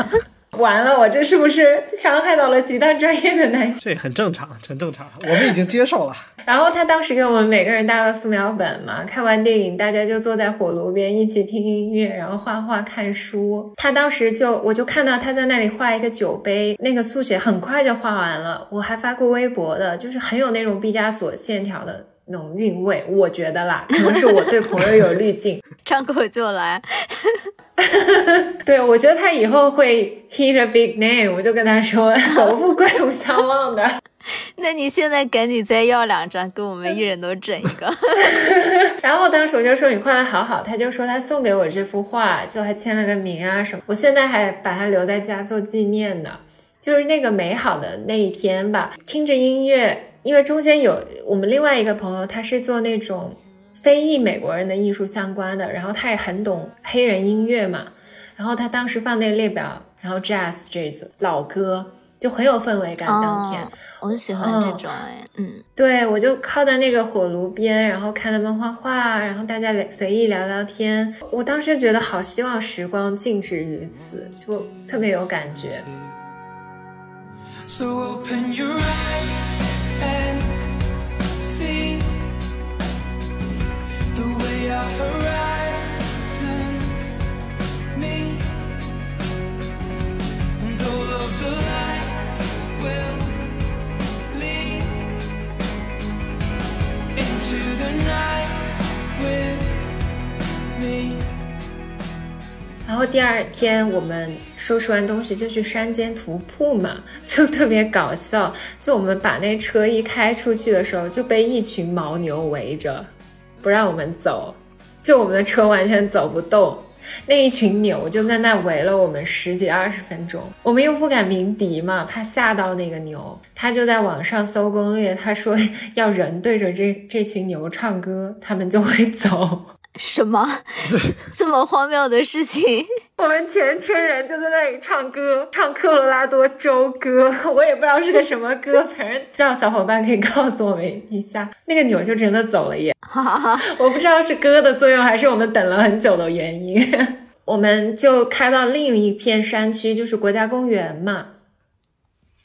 完了，我这是不是伤害到了其他专业的男生？这很正常，很正常，我们已经接受了。然后他当时给我们每个人带了素描本嘛，看完电影大家就坐在火炉边一起听音乐，然后画画看书。他当时就我就看到他在那里画一个酒杯，那个速写很快就画完了。我还发过微博的，就是很有那种毕加索线条的那种韵味，我觉得啦，可能是我对朋友有滤镜，张口就来。对，我觉得他以后会 hit a big name，我就跟他说“苟富贵无相忘”的。那你现在赶紧再要两张，给我们一人都整一个。然后当时我就说你画的好好，他就说他送给我这幅画，就还签了个名啊什么。我现在还把它留在家做纪念呢。就是那个美好的那一天吧，听着音乐，因为中间有我们另外一个朋友，他是做那种。非裔美国人的艺术相关的，然后他也很懂黑人音乐嘛，然后他当时放那个列表，然后 jazz 这组老歌就很有氛围感。当天我喜欢这种哎，嗯，对我就靠在那个火炉边，然后看他们画画，然后大家随意聊聊天。我当时觉得好希望时光静止于此，就特别有感觉。So open your eyes and 然后第二天我们收拾完东西就去山间徒步嘛，就特别搞笑。就我们把那车一开出去的时候，就被一群牦牛围着。不让我们走，就我们的车完全走不动，那一群牛就在那围了我们十几二十分钟，我们又不敢鸣笛嘛，怕吓到那个牛，他就在网上搜攻略，他说要人对着这这群牛唱歌，他们就会走。什么 这么荒谬的事情？我们全村人就在那里唱歌，唱科罗拉多州歌，我也不知道是个什么歌，反正让小伙伴可以告诉我们一下。那个牛就真的走了耶！哈哈哈我不知道是歌的作用，还是我们等了很久的原因。我们就开到另一片山区，就是国家公园嘛。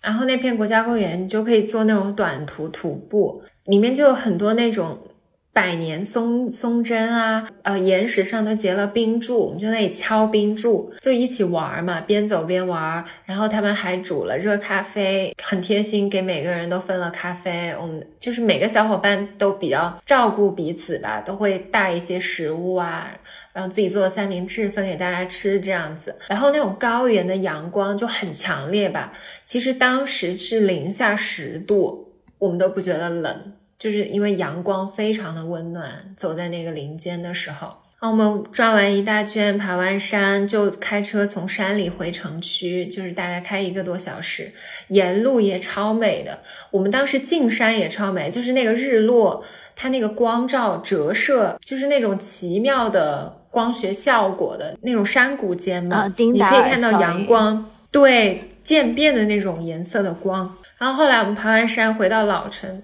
然后那片国家公园，你就可以做那种短途徒步，里面就有很多那种。百年松松针啊，呃，岩石上都结了冰柱，我们就那里敲冰柱，就一起玩嘛，边走边玩。然后他们还煮了热咖啡，很贴心，给每个人都分了咖啡。我们就是每个小伙伴都比较照顾彼此吧，都会带一些食物啊，然后自己做的三明治分给大家吃这样子。然后那种高原的阳光就很强烈吧，其实当时是零下十度，我们都不觉得冷。就是因为阳光非常的温暖，走在那个林间的时候，我们转完一大圈，爬完山，就开车从山里回城区，就是大概开一个多小时，沿路也超美的。我们当时进山也超美，就是那个日落，它那个光照折射，就是那种奇妙的光学效果的那种山谷间嘛，你可以看到阳光，对渐变的那种颜色的光。然后后来我们爬完山回到老城。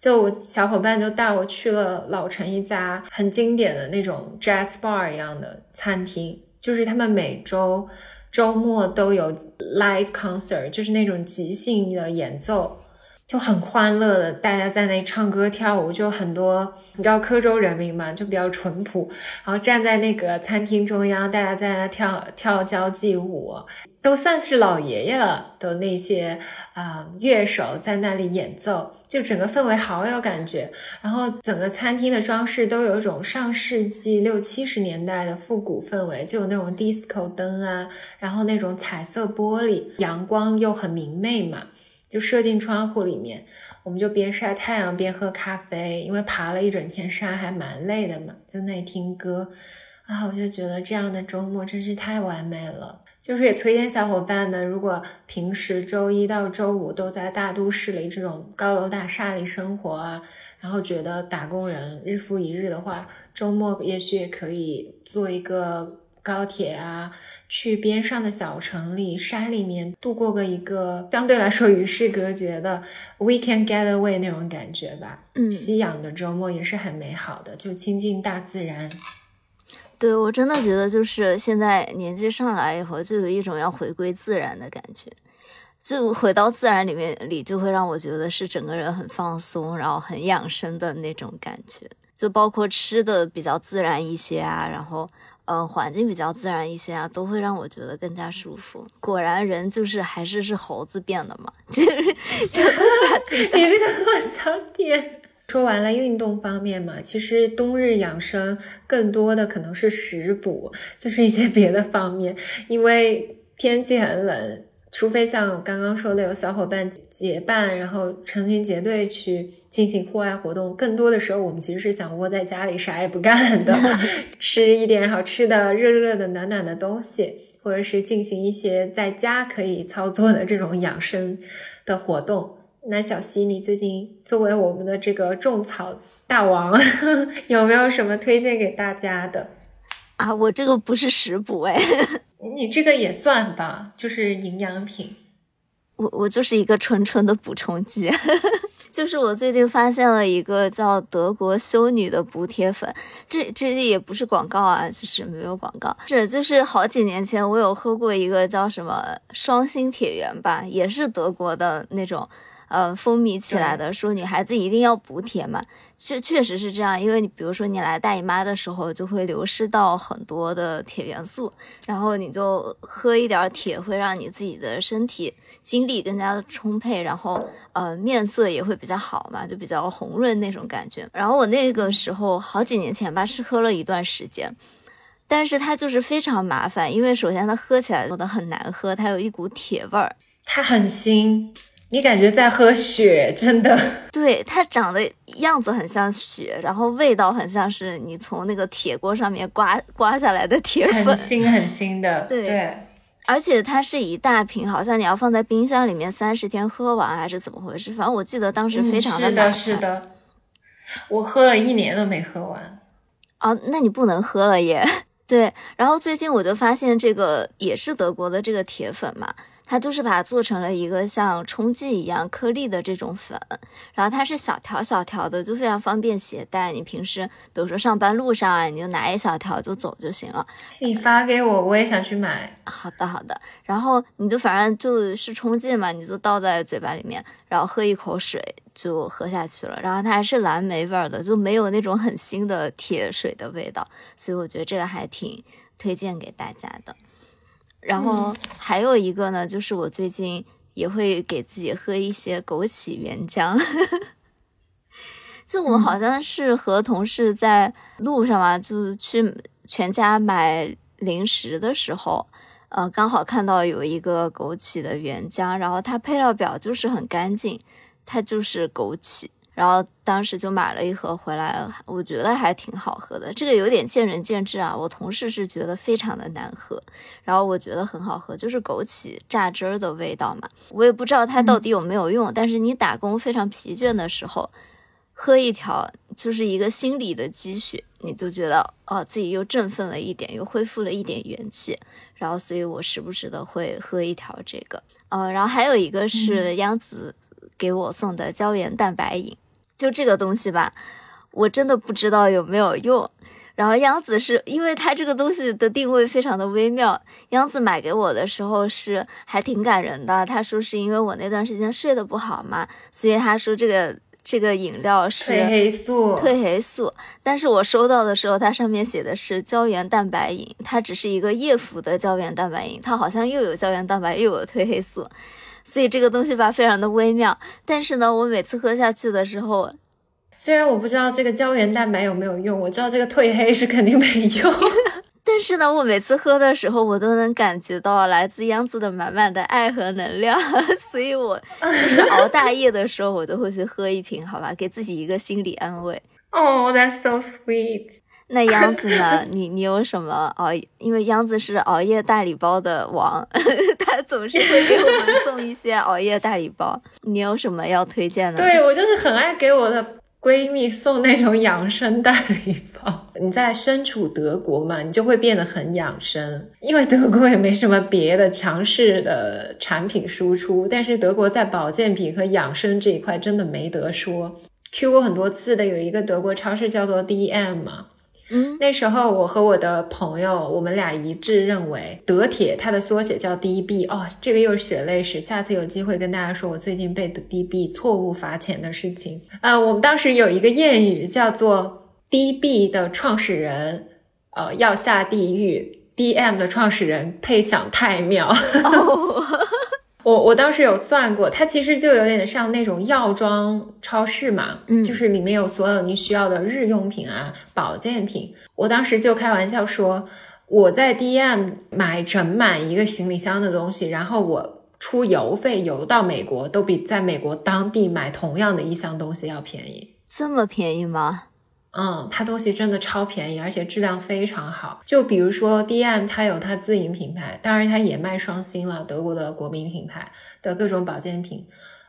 就小伙伴就带我去了老城一家很经典的那种 jazz bar 一样的餐厅，就是他们每周周末都有 live concert，就是那种即兴的演奏，就很欢乐的，大家在那唱歌跳舞，就很多你知道科州人民嘛，就比较淳朴，然后站在那个餐厅中央，大家在那跳跳交际舞，都算是老爷爷了的那些啊乐手在那里演奏，就整个氛围好有感觉。然后整个餐厅的装饰都有一种上世纪六七十年代的复古氛围，就有那种 disco 灯啊，然后那种彩色玻璃，阳光又很明媚嘛，就射进窗户里面，我们就边晒太阳边喝咖啡，因为爬了一整天山还蛮累的嘛，就那里听歌啊，我就觉得这样的周末真是太完美了。就是也推荐小伙伴们，如果平时周一到周五都在大都市里这种高楼大厦里生活啊，然后觉得打工人日复一日的话，周末也许也可以坐一个高铁啊，去边上的小城里、山里面度过个一个相对来说与世隔绝的 weekend getaway 那种感觉吧。嗯夕阳的周末也是很美好的，就亲近大自然。对我真的觉得，就是现在年纪上来以后，就有一种要回归自然的感觉。就回到自然里面里，就会让我觉得是整个人很放松，然后很养生的那种感觉。就包括吃的比较自然一些啊，然后呃环境比较自然一些啊，都会让我觉得更加舒服。果然人就是还是是猴子变的嘛，就是就你这个落脚点。说完了运动方面嘛，其实冬日养生更多的可能是食补，就是一些别的方面，因为天气很冷，除非像我刚刚说的有小伙伴结伴，然后成群结队去进行户外活动，更多的时候我们其实是想窝在家里啥也不干的，吃一点好吃的、热热的、暖暖的东西，或者是进行一些在家可以操作的这种养生的活动。那小溪，你最近作为我们的这个种草大王，有没有什么推荐给大家的？啊，我这个不是食补哎，你这个也算吧，就是营养品。我我就是一个纯纯的补充剂。就是我最近发现了一个叫德国修女的补铁粉，这这也不是广告啊，就是没有广告，是就是好几年前我有喝过一个叫什么双星铁源吧，也是德国的那种。呃，风靡起来的，说女孩子一定要补铁嘛，确确实是这样，因为你比如说你来大姨妈的时候，就会流失到很多的铁元素，然后你就喝一点铁，会让你自己的身体精力更加的充沛，然后呃面色也会比较好嘛，就比较红润那种感觉。然后我那个时候好几年前吧，是喝了一段时间，但是它就是非常麻烦，因为首先它喝起来做的很难喝，它有一股铁味儿，它很腥。你感觉在喝血，真的？对，它长得样子很像血，然后味道很像是你从那个铁锅上面刮刮下来的铁粉，很腥很腥的。对对，而且它是一大瓶，好像你要放在冰箱里面三十天喝完，还是怎么回事？反正我记得当时非常的、嗯、是的，是的，我喝了一年都没喝完。哦，那你不能喝了耶。对，然后最近我就发现这个也是德国的这个铁粉嘛。它就是把它做成了一个像冲剂一样颗粒的这种粉，然后它是小条小条的，就非常方便携带。你平时比如说上班路上啊，你就拿一小条就走就行了。你发给我，我也想去买。好的好的，然后你就反正就是冲剂嘛，你就倒在嘴巴里面，然后喝一口水就喝下去了。然后它还是蓝莓味儿的，就没有那种很腥的铁水的味道，所以我觉得这个还挺推荐给大家的。然后还有一个呢，就是我最近也会给自己喝一些枸杞原浆。就我好像是和同事在路上嘛，就去全家买零食的时候，呃，刚好看到有一个枸杞的原浆，然后它配料表就是很干净，它就是枸杞。然后当时就买了一盒回来，我觉得还挺好喝的。这个有点见仁见智啊，我同事是觉得非常的难喝，然后我觉得很好喝，就是枸杞榨汁儿的味道嘛。我也不知道它到底有没有用，但是你打工非常疲倦的时候，喝一条就是一个心理的积雪，你就觉得哦自己又振奋了一点，又恢复了一点元气。然后所以我时不时的会喝一条这个，呃，然后还有一个是央子给我送的胶原蛋白饮。就这个东西吧，我真的不知道有没有用。然后央子是因为它这个东西的定位非常的微妙，央子买给我的时候是还挺感人的。他说是因为我那段时间睡得不好嘛，所以他说这个这个饮料是褪黑素，褪黑素，但是我收到的时候，它上面写的是胶原蛋白饮，它只是一个液辅的胶原蛋白饮，它好像又有胶原蛋白又有褪黑素，所以这个东西吧非常的微妙。但是呢，我每次喝下去的时候，虽然我不知道这个胶原蛋白有没有用，我知道这个褪黑是肯定没用。但是呢，我每次喝的时候，我都能感觉到来自央子的满满的爱和能量，所以我就是熬大夜的时候，我都会去喝一瓶，好吧，给自己一个心理安慰。Oh,，That's so sweet。那央子呢？你你有什么熬？因为央子是熬夜大礼包的王，他总是会给我们送一些熬夜大礼包。你有什么要推荐的？对我就是很爱给我的。闺蜜送那种养生大礼包，你在身处德国嘛，你就会变得很养生，因为德国也没什么别的强势的产品输出，但是德国在保健品和养生这一块真的没得说。Q 过很多次的有一个德国超市叫做 DM 嘛。嗯，那时候我和我的朋友，我们俩一致认为德铁它的缩写叫 DB 哦，这个又是血泪史。下次有机会跟大家说我最近被 DB 错误罚钱的事情。呃，我们当时有一个谚语叫做 DB 的创始人，呃，要下地狱；DM 的创始人配享太庙。我我当时有算过，它其实就有点像那种药妆超市嘛，嗯，就是里面有所有你需要的日用品啊、保健品。我当时就开玩笑说，我在 DM 买整满一个行李箱的东西，然后我出邮费邮到美国，都比在美国当地买同样的一箱东西要便宜。这么便宜吗？嗯，它东西真的超便宜，而且质量非常好。就比如说 DM，它有它自营品牌，当然它也卖双星了，德国的国民品牌的各种保健品。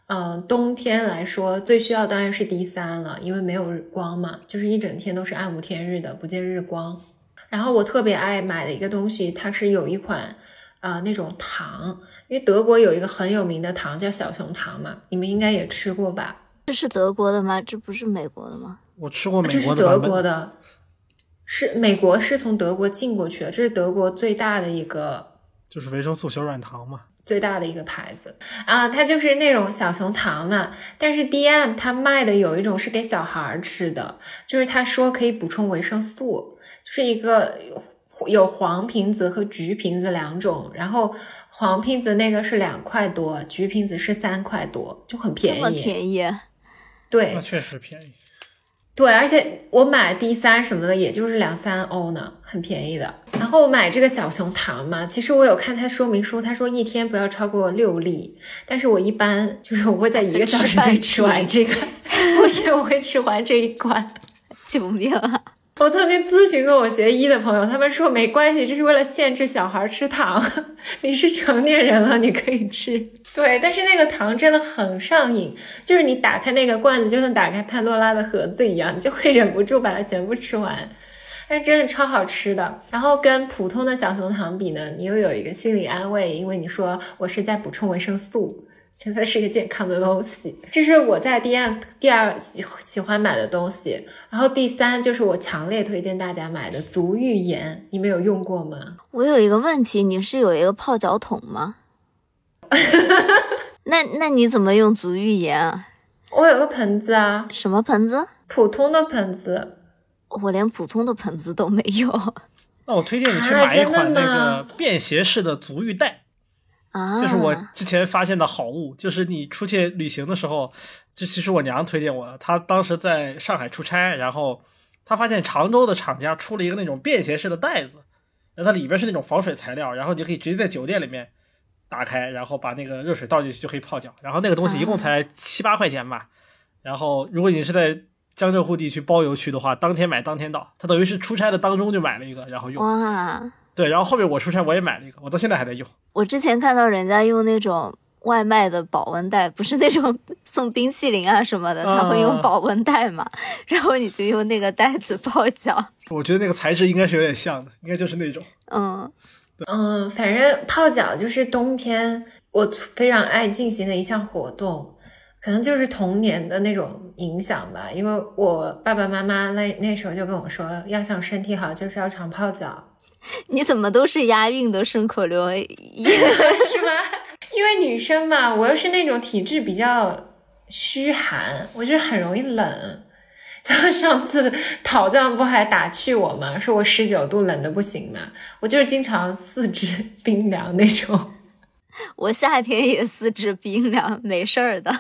嗯，冬天来说最需要当然是 D 三了，因为没有日光嘛，就是一整天都是暗无天日的，不见日光。然后我特别爱买的一个东西，它是有一款啊那种糖，因为德国有一个很有名的糖叫小熊糖嘛，你们应该也吃过吧？这是德国的吗？这不是美国的吗？我吃过美国的，这是德国的，是美国是从德国进过去的，这是德国最大的一个，就是维生素小软糖嘛，最大的一个牌子啊，它就是那种小熊糖嘛。但是 DM 它卖的有一种是给小孩吃的，就是他说可以补充维生素，就是一个有黄瓶子和橘瓶子两种，然后黄瓶子那个是两块多，橘瓶子是三块多，就很便宜，这么便宜，对，那确实便宜。对，而且我买 D 三什么的，也就是两三欧呢，很便宜的。然后我买这个小熊糖嘛，其实我有看它说明书，他说一天不要超过六粒，但是我一般就是我会在一个小时内 吃完这个，不是我会吃完这一罐。救命啊！我曾经咨询过我学医的朋友，他们说没关系，这是为了限制小孩吃糖。你是成年人了，你可以吃。对，但是那个糖真的很上瘾，就是你打开那个罐子，就像打开潘多拉的盒子一样，你就会忍不住把它全部吃完。但真的超好吃的。然后跟普通的小熊糖比呢，你又有一个心理安慰，因为你说我是在补充维生素。真的是个健康的东西，这是我在第二第二喜喜欢买的东西。然后第三就是我强烈推荐大家买的足浴盐，你们有用过吗？我有一个问题，你是有一个泡脚桶吗？那那你怎么用足浴盐啊？我有个盆子啊。什么盆子？普通的盆子。我连普通的盆子都没有。那我推荐你去买一款那个便携式的足浴袋。啊，这是我之前发现的好物，就是你出去旅行的时候，这其实我娘推荐我的。她当时在上海出差，然后她发现常州的厂家出了一个那种便携式的袋子，然后它里边是那种防水材料，然后你可以直接在酒店里面打开，然后把那个热水倒进去就可以泡脚。然后那个东西一共才七八块钱吧。然后如果你是在江浙沪地区包邮区的话，当天买当天到。他等于是出差的当中就买了一个，然后用。哇。对，然后后面我出差我也买了一个，我到现在还在用。我之前看到人家用那种外卖的保温袋，不是那种送冰淇淋啊什么的，他会用保温袋嘛，然后你就用那个袋子泡脚。我觉得那个材质应该是有点像的，应该就是那种。嗯嗯，反正泡脚就是冬天我非常爱进行的一项活动，可能就是童年的那种影响吧。因为我爸爸妈妈那那时候就跟我说，要想身体好，就是要常泡脚。你怎么都是押韵的顺口溜？是吗？因为女生嘛，我又是那种体质比较虚寒，我就是很容易冷。就上次讨酱不还打趣我吗？说我十九度冷的不行嘛。我就是经常四肢冰凉那种。我夏天也四肢冰凉，没事儿的。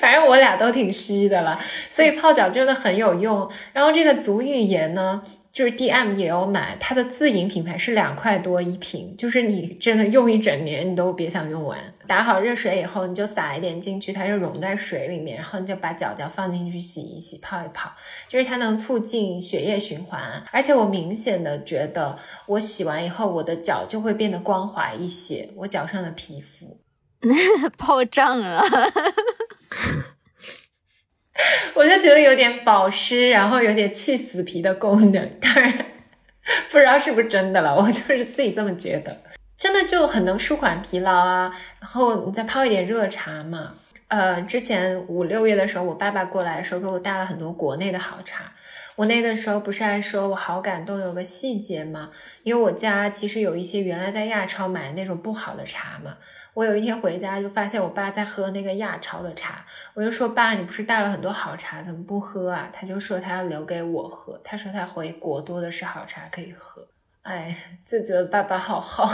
反正我俩都挺虚的了，所以泡脚真的很有用。然后这个足浴盐呢？就是 D M 也有买，它的自营品牌是两块多一瓶，就是你真的用一整年你都别想用完。打好热水以后，你就撒一点进去，它就溶在水里面，然后你就把脚脚放进去洗一洗、泡一泡，就是它能促进血液循环。而且我明显的觉得，我洗完以后，我的脚就会变得光滑一些，我脚上的皮肤 泡胀了。我就觉得有点保湿，然后有点去死皮的功能，当然不知道是不是真的了，我就是自己这么觉得，真的就很能舒缓疲劳啊。然后你再泡一点热茶嘛，呃，之前五六月的时候，我爸爸过来的时候给我带了很多国内的好茶，我那个时候不是还说我好感动，有个细节吗？因为我家其实有一些原来在亚超买的那种不好的茶嘛。我有一天回家就发现我爸在喝那个亚超的茶，我就说爸，你不是带了很多好茶，怎么不喝啊？他就说他要留给我喝，他说他回国多的是好茶可以喝。哎，就觉得爸爸好好。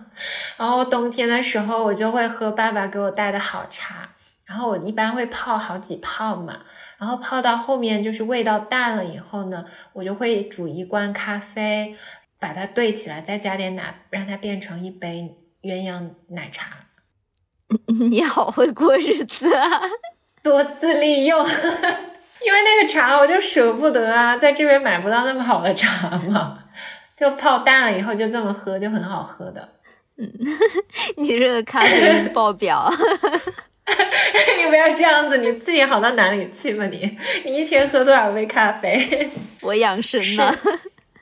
然后冬天的时候我就会喝爸爸给我带的好茶，然后我一般会泡好几泡嘛，然后泡到后面就是味道淡了以后呢，我就会煮一罐咖啡，把它兑起来，再加点奶，让它变成一杯鸳鸯奶茶。你好会过日子啊，多自利用。因为那个茶我就舍不得啊，在这边买不到那么好的茶嘛，就泡淡了以后就这么喝，就很好喝的。嗯，你这个咖啡因爆表。你不要这样子，你自己好到哪里去嘛？你你一天喝多少杯咖啡？我养生呢。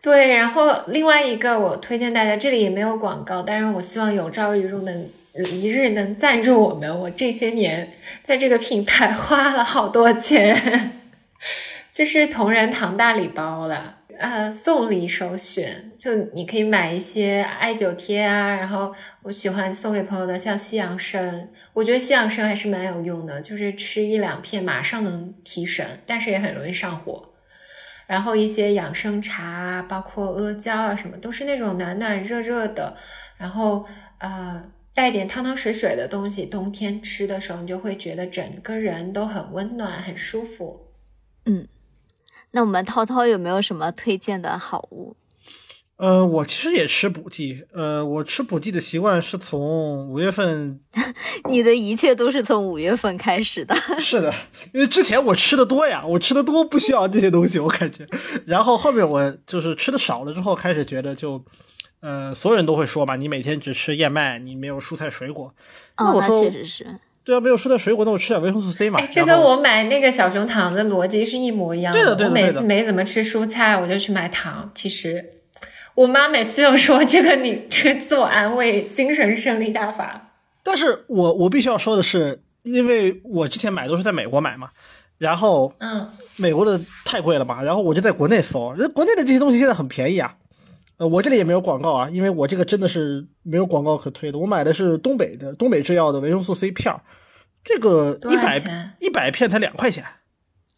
对，然后另外一个我推荐大家，这里也没有广告，但是我希望有朝一日能。一日能赞助我们，我这些年在这个品牌花了好多钱，就是同仁堂大礼包了，呃，送礼首选，就你可以买一些艾灸贴啊，然后我喜欢送给朋友的，像西洋参，我觉得西洋参还是蛮有用的，就是吃一两片马上能提神，但是也很容易上火。然后一些养生茶，包括阿胶啊什么，都是那种暖暖热热的，然后呃。带点汤汤水水的东西，冬天吃的时候，你就会觉得整个人都很温暖、很舒服。嗯，那我们涛涛有没有什么推荐的好物？呃，我其实也吃补剂。呃，我吃补剂的习惯是从五月份。你的一切都是从五月份开始的。是的，因为之前我吃的多呀，我吃的多不需要这些东西，我感觉。然后后面我就是吃的少了之后，开始觉得就。呃，所有人都会说嘛，你每天只吃燕麦，你没有蔬菜水果。哦，那确实是。对啊，没有蔬菜水果，那我吃点维生素 C 嘛。这跟我买那个小熊糖的逻辑是一模一样的。对的，对的。我每次没怎么吃蔬菜，我就去买糖。其实，我妈每次又说这个你这个自我安慰，精神胜利大法。但是我我必须要说的是，因为我之前买都是在美国买嘛，然后嗯，美国的太贵了嘛，然后我就在国内搜，人国内的这些东西现在很便宜啊。呃，我这里也没有广告啊，因为我这个真的是没有广告可推的。我买的是东北的东北制药的维生素 C 片儿，这个一百一百片才两块钱。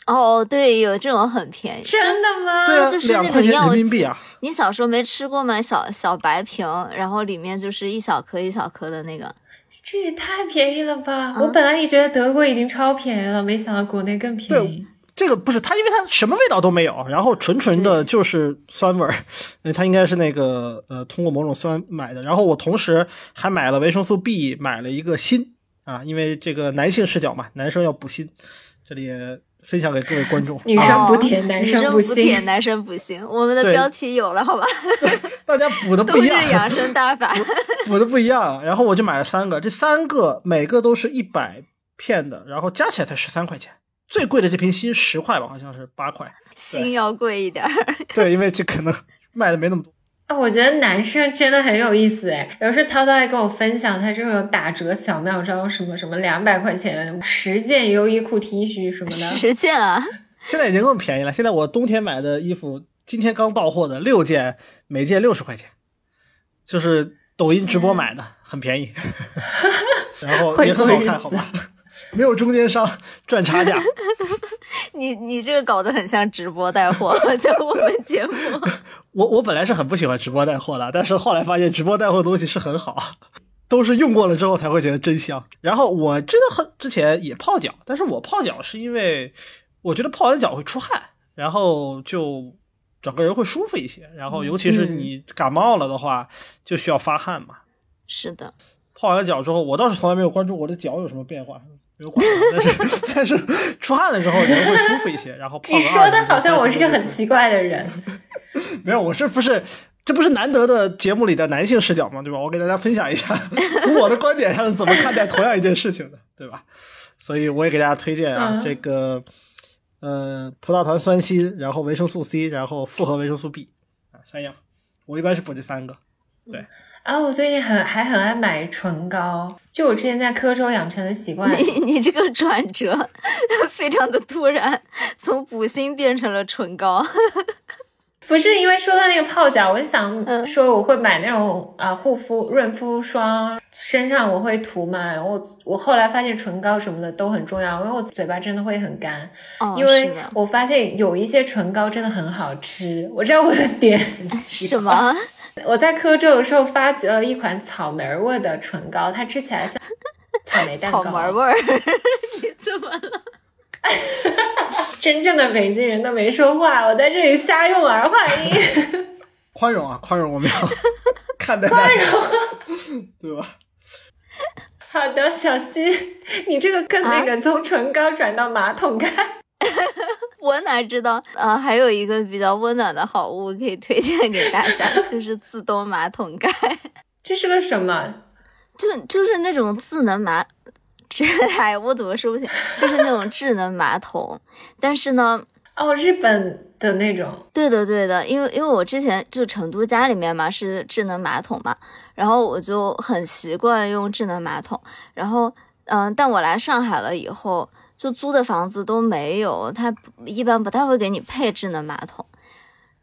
哦，对，有这种很便宜，真的吗？对啊，就是两块钱人民币啊。你小时候没吃过吗？小小白瓶，然后里面就是一小颗一小颗的那个。这也太便宜了吧！我本来也觉得德国已经超便宜了，没想到国内更便宜。这个不是它，因为它什么味道都没有，然后纯纯的就是酸味儿，它应该是那个呃通过某种酸买的。然后我同时还买了维生素 B，买了一个锌啊，因为这个男性视角嘛，男生要补锌，这里也分享给各位观众。女生补铁，男生补锌，男生补锌。我们的标题有了，好吧？大家补的不一样，都是养生大法，补的不一样。然后我就买了三个，这三个每个都是一百片的，然后加起来才十三块钱。最贵的这瓶锌十块吧，好像是八块。锌要贵一点儿。对，因为这可能卖的没那么多。啊，我觉得男生真的很有意思哎。有时候涛涛还跟我分享他这种打折小妙招，什么什么两百块钱十件优衣库 T 恤什么的。十件啊！现在已经更便宜了。现在我冬天买的衣服，今天刚到货的六件，每件六十块钱，就是抖音直播买的，很便宜。然后也很好看，好吧？没有中间商赚差价。你你这个搞得很像直播带货，在我们节目。我我本来是很不喜欢直播带货的，但是后来发现直播带货东西是很好，都是用过了之后才会觉得真香。然后我真的很之前也泡脚，但是我泡脚是因为我觉得泡完脚会出汗，然后就整个人会舒服一些。然后尤其是你感冒了的话，就需要发汗嘛。是的。泡完了脚之后，我倒是从来没有关注我的脚有什么变化，没有管。但是 但是出汗了之后，人会舒服一些。然后泡你说的好像我是个很奇怪的人。没有，我是不是这不是难得的节目里的男性视角吗？对吧？我给大家分享一下，从我的观点上怎么看待同样一件事情的，对吧？所以我也给大家推荐啊，这个呃葡萄糖酸锌，然后维生素 C，然后复合维生素 B 啊三样，我一般是补这三个，对。啊，我最近很还很爱买唇膏，就我之前在科州养成的习惯。你你这个转折 非常的突然，从补锌变成了唇膏。不是因为说到那个泡脚，我就想说我会买那种啊护肤润肤霜，身上我会涂嘛。我我后来发现唇膏什么的都很重要，因为我嘴巴真的会很干。哦，因为我发现有一些唇膏真的很好吃，我知道我的点。什么？我在科州的时候发掘了一款草莓味的唇膏，它吃起来像 草莓蛋糕。草莓味儿？你怎么了？真正的北京人都没说话，我在这里瞎用儿化音。宽容啊，宽容，我们要看待宽容，对吧？好的，小溪，你这个更那个，从唇膏转到马桶盖。我哪知道？呃，还有一个比较温暖的好物可以推荐给大家，就是自动马桶盖。这是个什么？就就是那种智能马，这 哎，我怎么说不清？就是那种智能马桶。但是呢，哦，日本的那种。对的，对的，因为因为我之前就成都家里面嘛是智能马桶嘛，然后我就很习惯用智能马桶。然后，嗯，但我来上海了以后。就租的房子都没有，他一般不太会给你配智能马桶，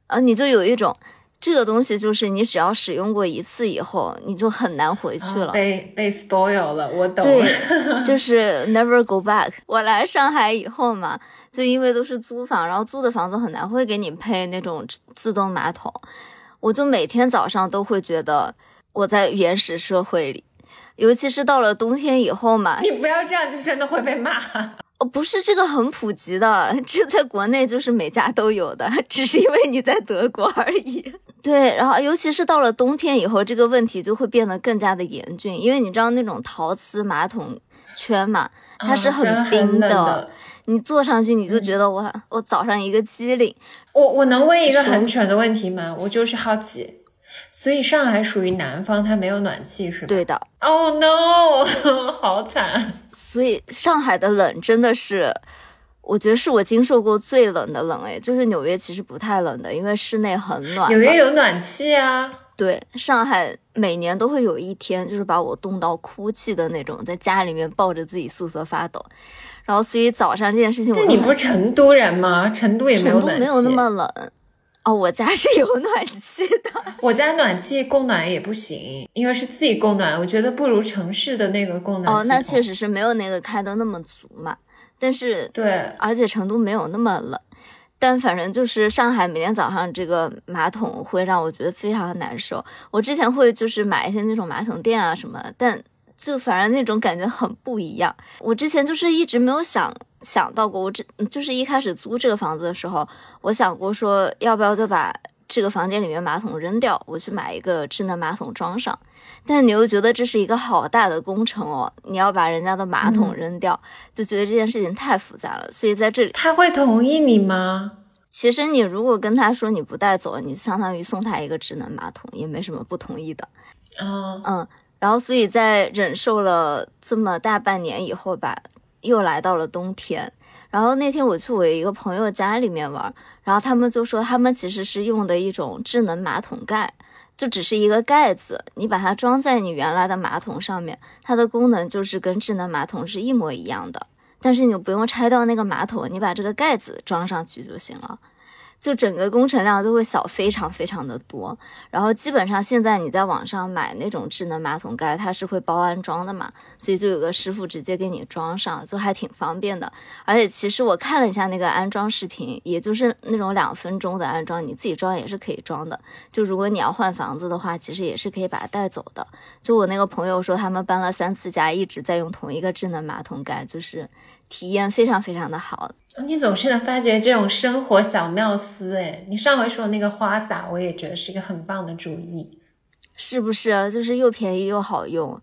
啊，你就有一种这个东西，就是你只要使用过一次以后，你就很难回去了，被被 spoil 了，我懂，对，就是 never go back。我来上海以后嘛，就因为都是租房，然后租的房子很难会给你配那种自动马桶，我就每天早上都会觉得我在原始社会里，尤其是到了冬天以后嘛，你不要这样，就真的会被骂。不是这个很普及的，这在国内就是每家都有的，只是因为你在德国而已。对，然后尤其是到了冬天以后，这个问题就会变得更加的严峻，因为你知道那种陶瓷马桶圈嘛，它是很冰的，你坐上去你就觉得我我早上一个机灵。我我能问一个很蠢的问题吗？我就是好奇。所以上海属于南方，它没有暖气是吧？对的。Oh no，好惨。所以上海的冷真的是，我觉得是我经受过最冷的冷诶。就是纽约其实不太冷的，因为室内很暖。纽约有暖气啊。对，上海每年都会有一天，就是把我冻到哭泣的那种，在家里面抱着自己瑟瑟发抖。然后所以早上这件事情，那你不是成都人吗？成都也没有暖气，没有那么冷。哦，我家是有暖气的。我家暖气供暖也不行，因为是自己供暖，我觉得不如城市的那个供暖。哦，那确实是没有那个开的那么足嘛。但是对，而且成都没有那么冷。但反正就是上海每天早上这个马桶会让我觉得非常的难受。我之前会就是买一些那种马桶垫啊什么，但就反正那种感觉很不一样。我之前就是一直没有想。想到过，我这就是一开始租这个房子的时候，我想过说要不要就把这个房间里面马桶扔掉，我去买一个智能马桶装上。但你又觉得这是一个好大的工程哦，你要把人家的马桶扔掉，就觉得这件事情太复杂了。所以在这里，他会同意你吗？其实你如果跟他说你不带走，你相当于送他一个智能马桶，也没什么不同意的。哦，嗯，然后所以在忍受了这么大半年以后吧。又来到了冬天，然后那天我去我一个朋友家里面玩，然后他们就说他们其实是用的一种智能马桶盖，就只是一个盖子，你把它装在你原来的马桶上面，它的功能就是跟智能马桶是一模一样的，但是你不用拆掉那个马桶，你把这个盖子装上去就行了。就整个工程量都会小非常非常的多。然后基本上现在你在网上买那种智能马桶盖，它是会包安装的嘛，所以就有个师傅直接给你装上，就还挺方便的。而且其实我看了一下那个安装视频，也就是那种两分钟的安装，你自己装也是可以装的。就如果你要换房子的话，其实也是可以把它带走的。就我那个朋友说，他们搬了三次家，一直在用同一个智能马桶盖，就是体验非常非常的好。你总是能发掘这种生活小妙思，哎，你上回说的那个花洒，我也觉得是一个很棒的主意，是不是？就是又便宜又好用。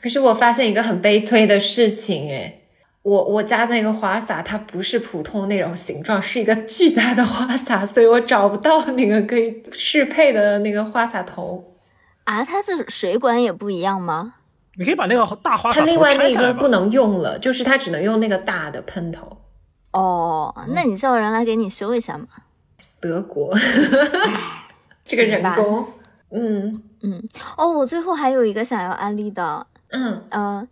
可是我发现一个很悲催的事情，哎，我我家那个花洒它不是普通那种形状，是一个巨大的花洒，所以我找不到那个可以适配的那个花洒头。啊，它的水管也不一样吗？你可以把那个大花洒它另外那个个不能用了，就是它只能用那个大的喷头。哦，那你叫人来给你修一下嘛？德国，这个人工，嗯嗯。哦，我最后还有一个想要安利的，嗯呃，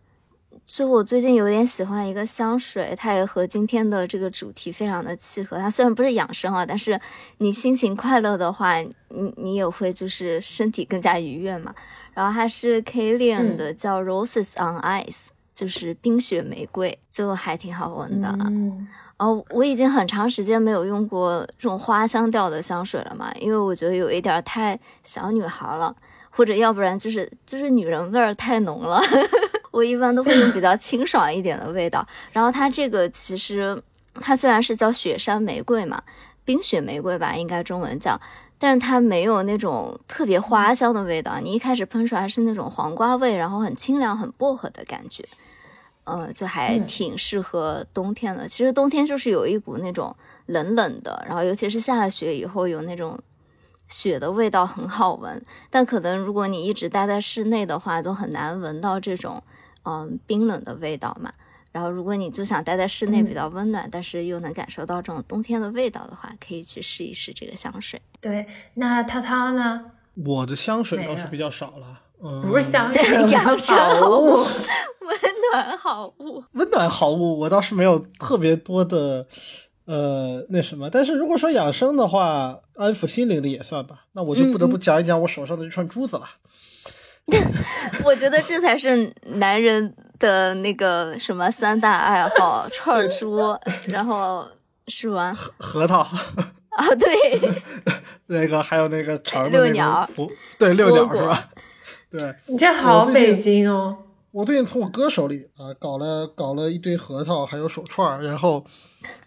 就我最近有点喜欢一个香水，它也和今天的这个主题非常的契合。它虽然不是养生啊，但是你心情快乐的话，你你也会就是身体更加愉悦嘛。然后它是 Kilian 的，叫 Roses on Ice，就是冰雪玫瑰，就还挺好闻的。嗯哦，我已经很长时间没有用过这种花香调的香水了嘛，因为我觉得有一点太小女孩了，或者要不然就是就是女人味儿太浓了。我一般都会用比较清爽一点的味道。然后它这个其实它虽然是叫雪山玫瑰嘛，冰雪玫瑰吧，应该中文叫，但是它没有那种特别花香的味道。你一开始喷出来是那种黄瓜味，然后很清凉、很薄荷的感觉。嗯，就还挺适合冬天的。其实冬天就是有一股那种冷冷的，然后尤其是下了雪以后，有那种雪的味道很好闻。但可能如果你一直待在室内的话，就很难闻到这种嗯冰冷的味道嘛。然后如果你就想待在室内比较温暖，但是又能感受到这种冬天的味道的话，可以去试一试这个香水。对，那涛涛呢？我的香水倒是比较少了。不是香水，养生好物，温暖好物，温暖好物，我倒是没有特别多的，呃，那什么。但是如果说养生的话，安抚心灵的也算吧。那我就不得不讲一讲我手上的这串珠子了。我觉得这才是男人的那个什么三大爱好：串珠，然后是吧？核桃。啊，对。那个还有那个长的对，遛鸟是吧？对你这好北京哦！我最近从我哥手里啊搞了搞了一堆核桃，还有手串然后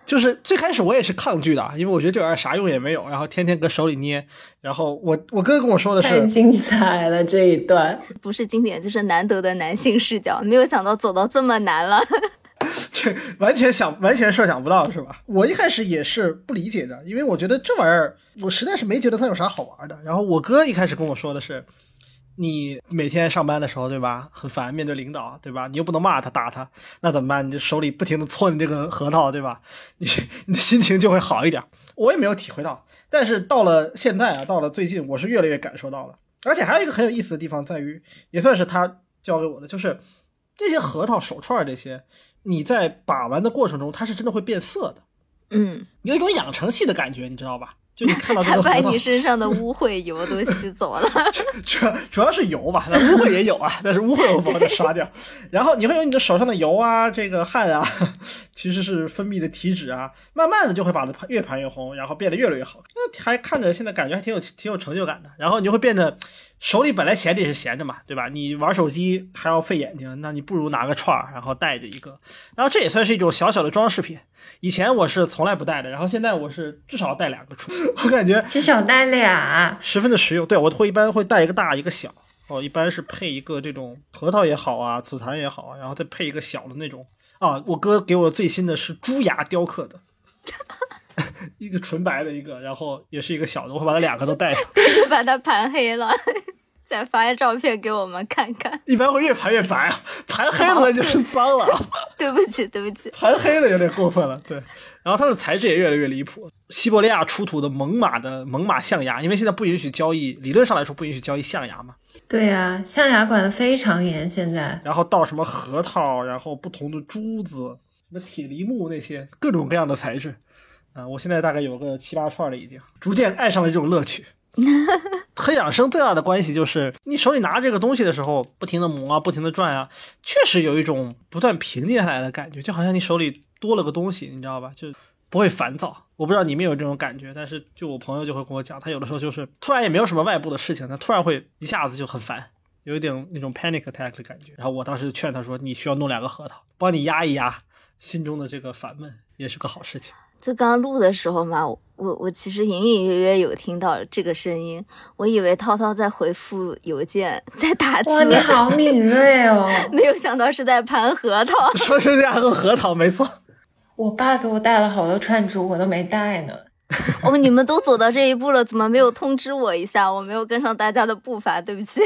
就是最开始我也是抗拒的，因为我觉得这玩意儿啥用也没有，然后天天搁手里捏。然后我我哥跟我说的是太精彩了这一段，不是经典就是难得的男性视角，没有想到走到这么难了，这完全想完全设想不到是吧？我一开始也是不理解的，因为我觉得这玩意儿我实在是没觉得它有啥好玩的。然后我哥一开始跟我说的是。你每天上班的时候，对吧？很烦，面对领导，对吧？你又不能骂他、打他，那怎么办？你就手里不停的搓你这个核桃，对吧？你你的心情就会好一点。我也没有体会到，但是到了现在啊，到了最近，我是越来越感受到了。而且还有一个很有意思的地方在于，也算是他教给我的，就是这些核桃手串这些，你在把玩的过程中，它是真的会变色的。嗯，有一种养成系的感觉，你知道吧？就你看到他把你身上的污秽油都吸走了，主主要是油吧，那污秽也有啊，但是污秽我帮它刷掉。然后你会有你的手上的油啊，这个汗啊，其实是分泌的体脂啊，慢慢的就会把它越盘越红，然后变得越来越好。那还看着现在感觉还挺有挺有成就感的。然后你就会变得手里本来闲着也是闲着嘛，对吧？你玩手机还要费眼睛，那你不如拿个串儿，然后带着一个。然后这也算是一种小小的装饰品。以前我是从来不带的，然后现在我是至少带两个出，我感觉至少带俩，十分的实用。对我会一般会带一个大一个小，哦，一般是配一个这种核桃也好啊，紫檀也好啊，然后再配一个小的那种啊。我哥给我最新的是猪牙雕刻的，一个纯白的一个，然后也是一个小的，我会把它两个都带上，把它盘黑了。再发照片给我们看看，一般会越盘越白啊，盘黑了就是脏了。对不起，对不起，盘黑了有点过分了。对，然后它的材质也越来越离谱。西伯利亚出土的猛犸的猛犸象牙，因为现在不允许交易，理论上来说不允许交易象牙嘛。对呀，象牙管的非常严，现在。然后到什么核桃，然后不同的珠子，什么铁梨木那些各种各样的材质，啊、我现在大概有个七八串了，已经逐渐爱上了这种乐趣。和养生最大的关系就是，你手里拿这个东西的时候，不停的磨啊，不停的转啊，确实有一种不断平静下来的感觉，就好像你手里多了个东西，你知道吧？就不会烦躁。我不知道你们有这种感觉，但是就我朋友就会跟我讲，他有的时候就是突然也没有什么外部的事情，他突然会一下子就很烦，有一点那种 panic attack 的感觉。然后我当时劝他说，你需要弄两个核桃，帮你压一压心中的这个烦闷，也是个好事情。就刚录的时候嘛，我我其实隐隐约约有听到这个声音，我以为涛涛在回复邮件，在打字，哇，你好敏锐哦！没有想到是在盘核桃。说是两个核桃，没错。我爸给我带了好多串珠，我都没带呢。哦，你们都走到这一步了，怎么没有通知我一下？我没有跟上大家的步伐，对不起。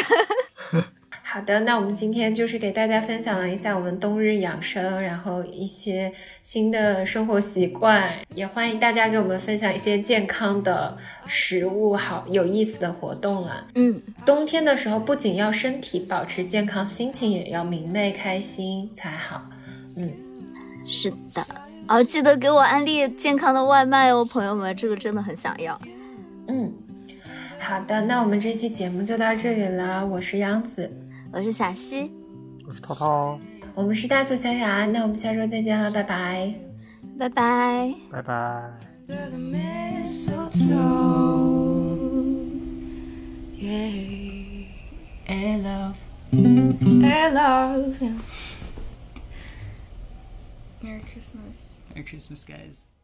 好的，那我们今天就是给大家分享了一下我们冬日养生，然后一些新的生活习惯，也欢迎大家给我们分享一些健康的食物，好有意思的活动啦。嗯，冬天的时候，不仅要身体保持健康，心情也要明媚开心才好。嗯，是的。哦，记得给我安利健康的外卖哦，朋友们，这个真的很想要。嗯，好的，那我们这期节目就到这里了。我是杨子，我是小溪，我是涛涛，我们是大素小雅，那我们下周再见了，拜拜。拜拜。拜拜。Yeah. I love. I love you. Merry Christmas. Merry Christmas, guys.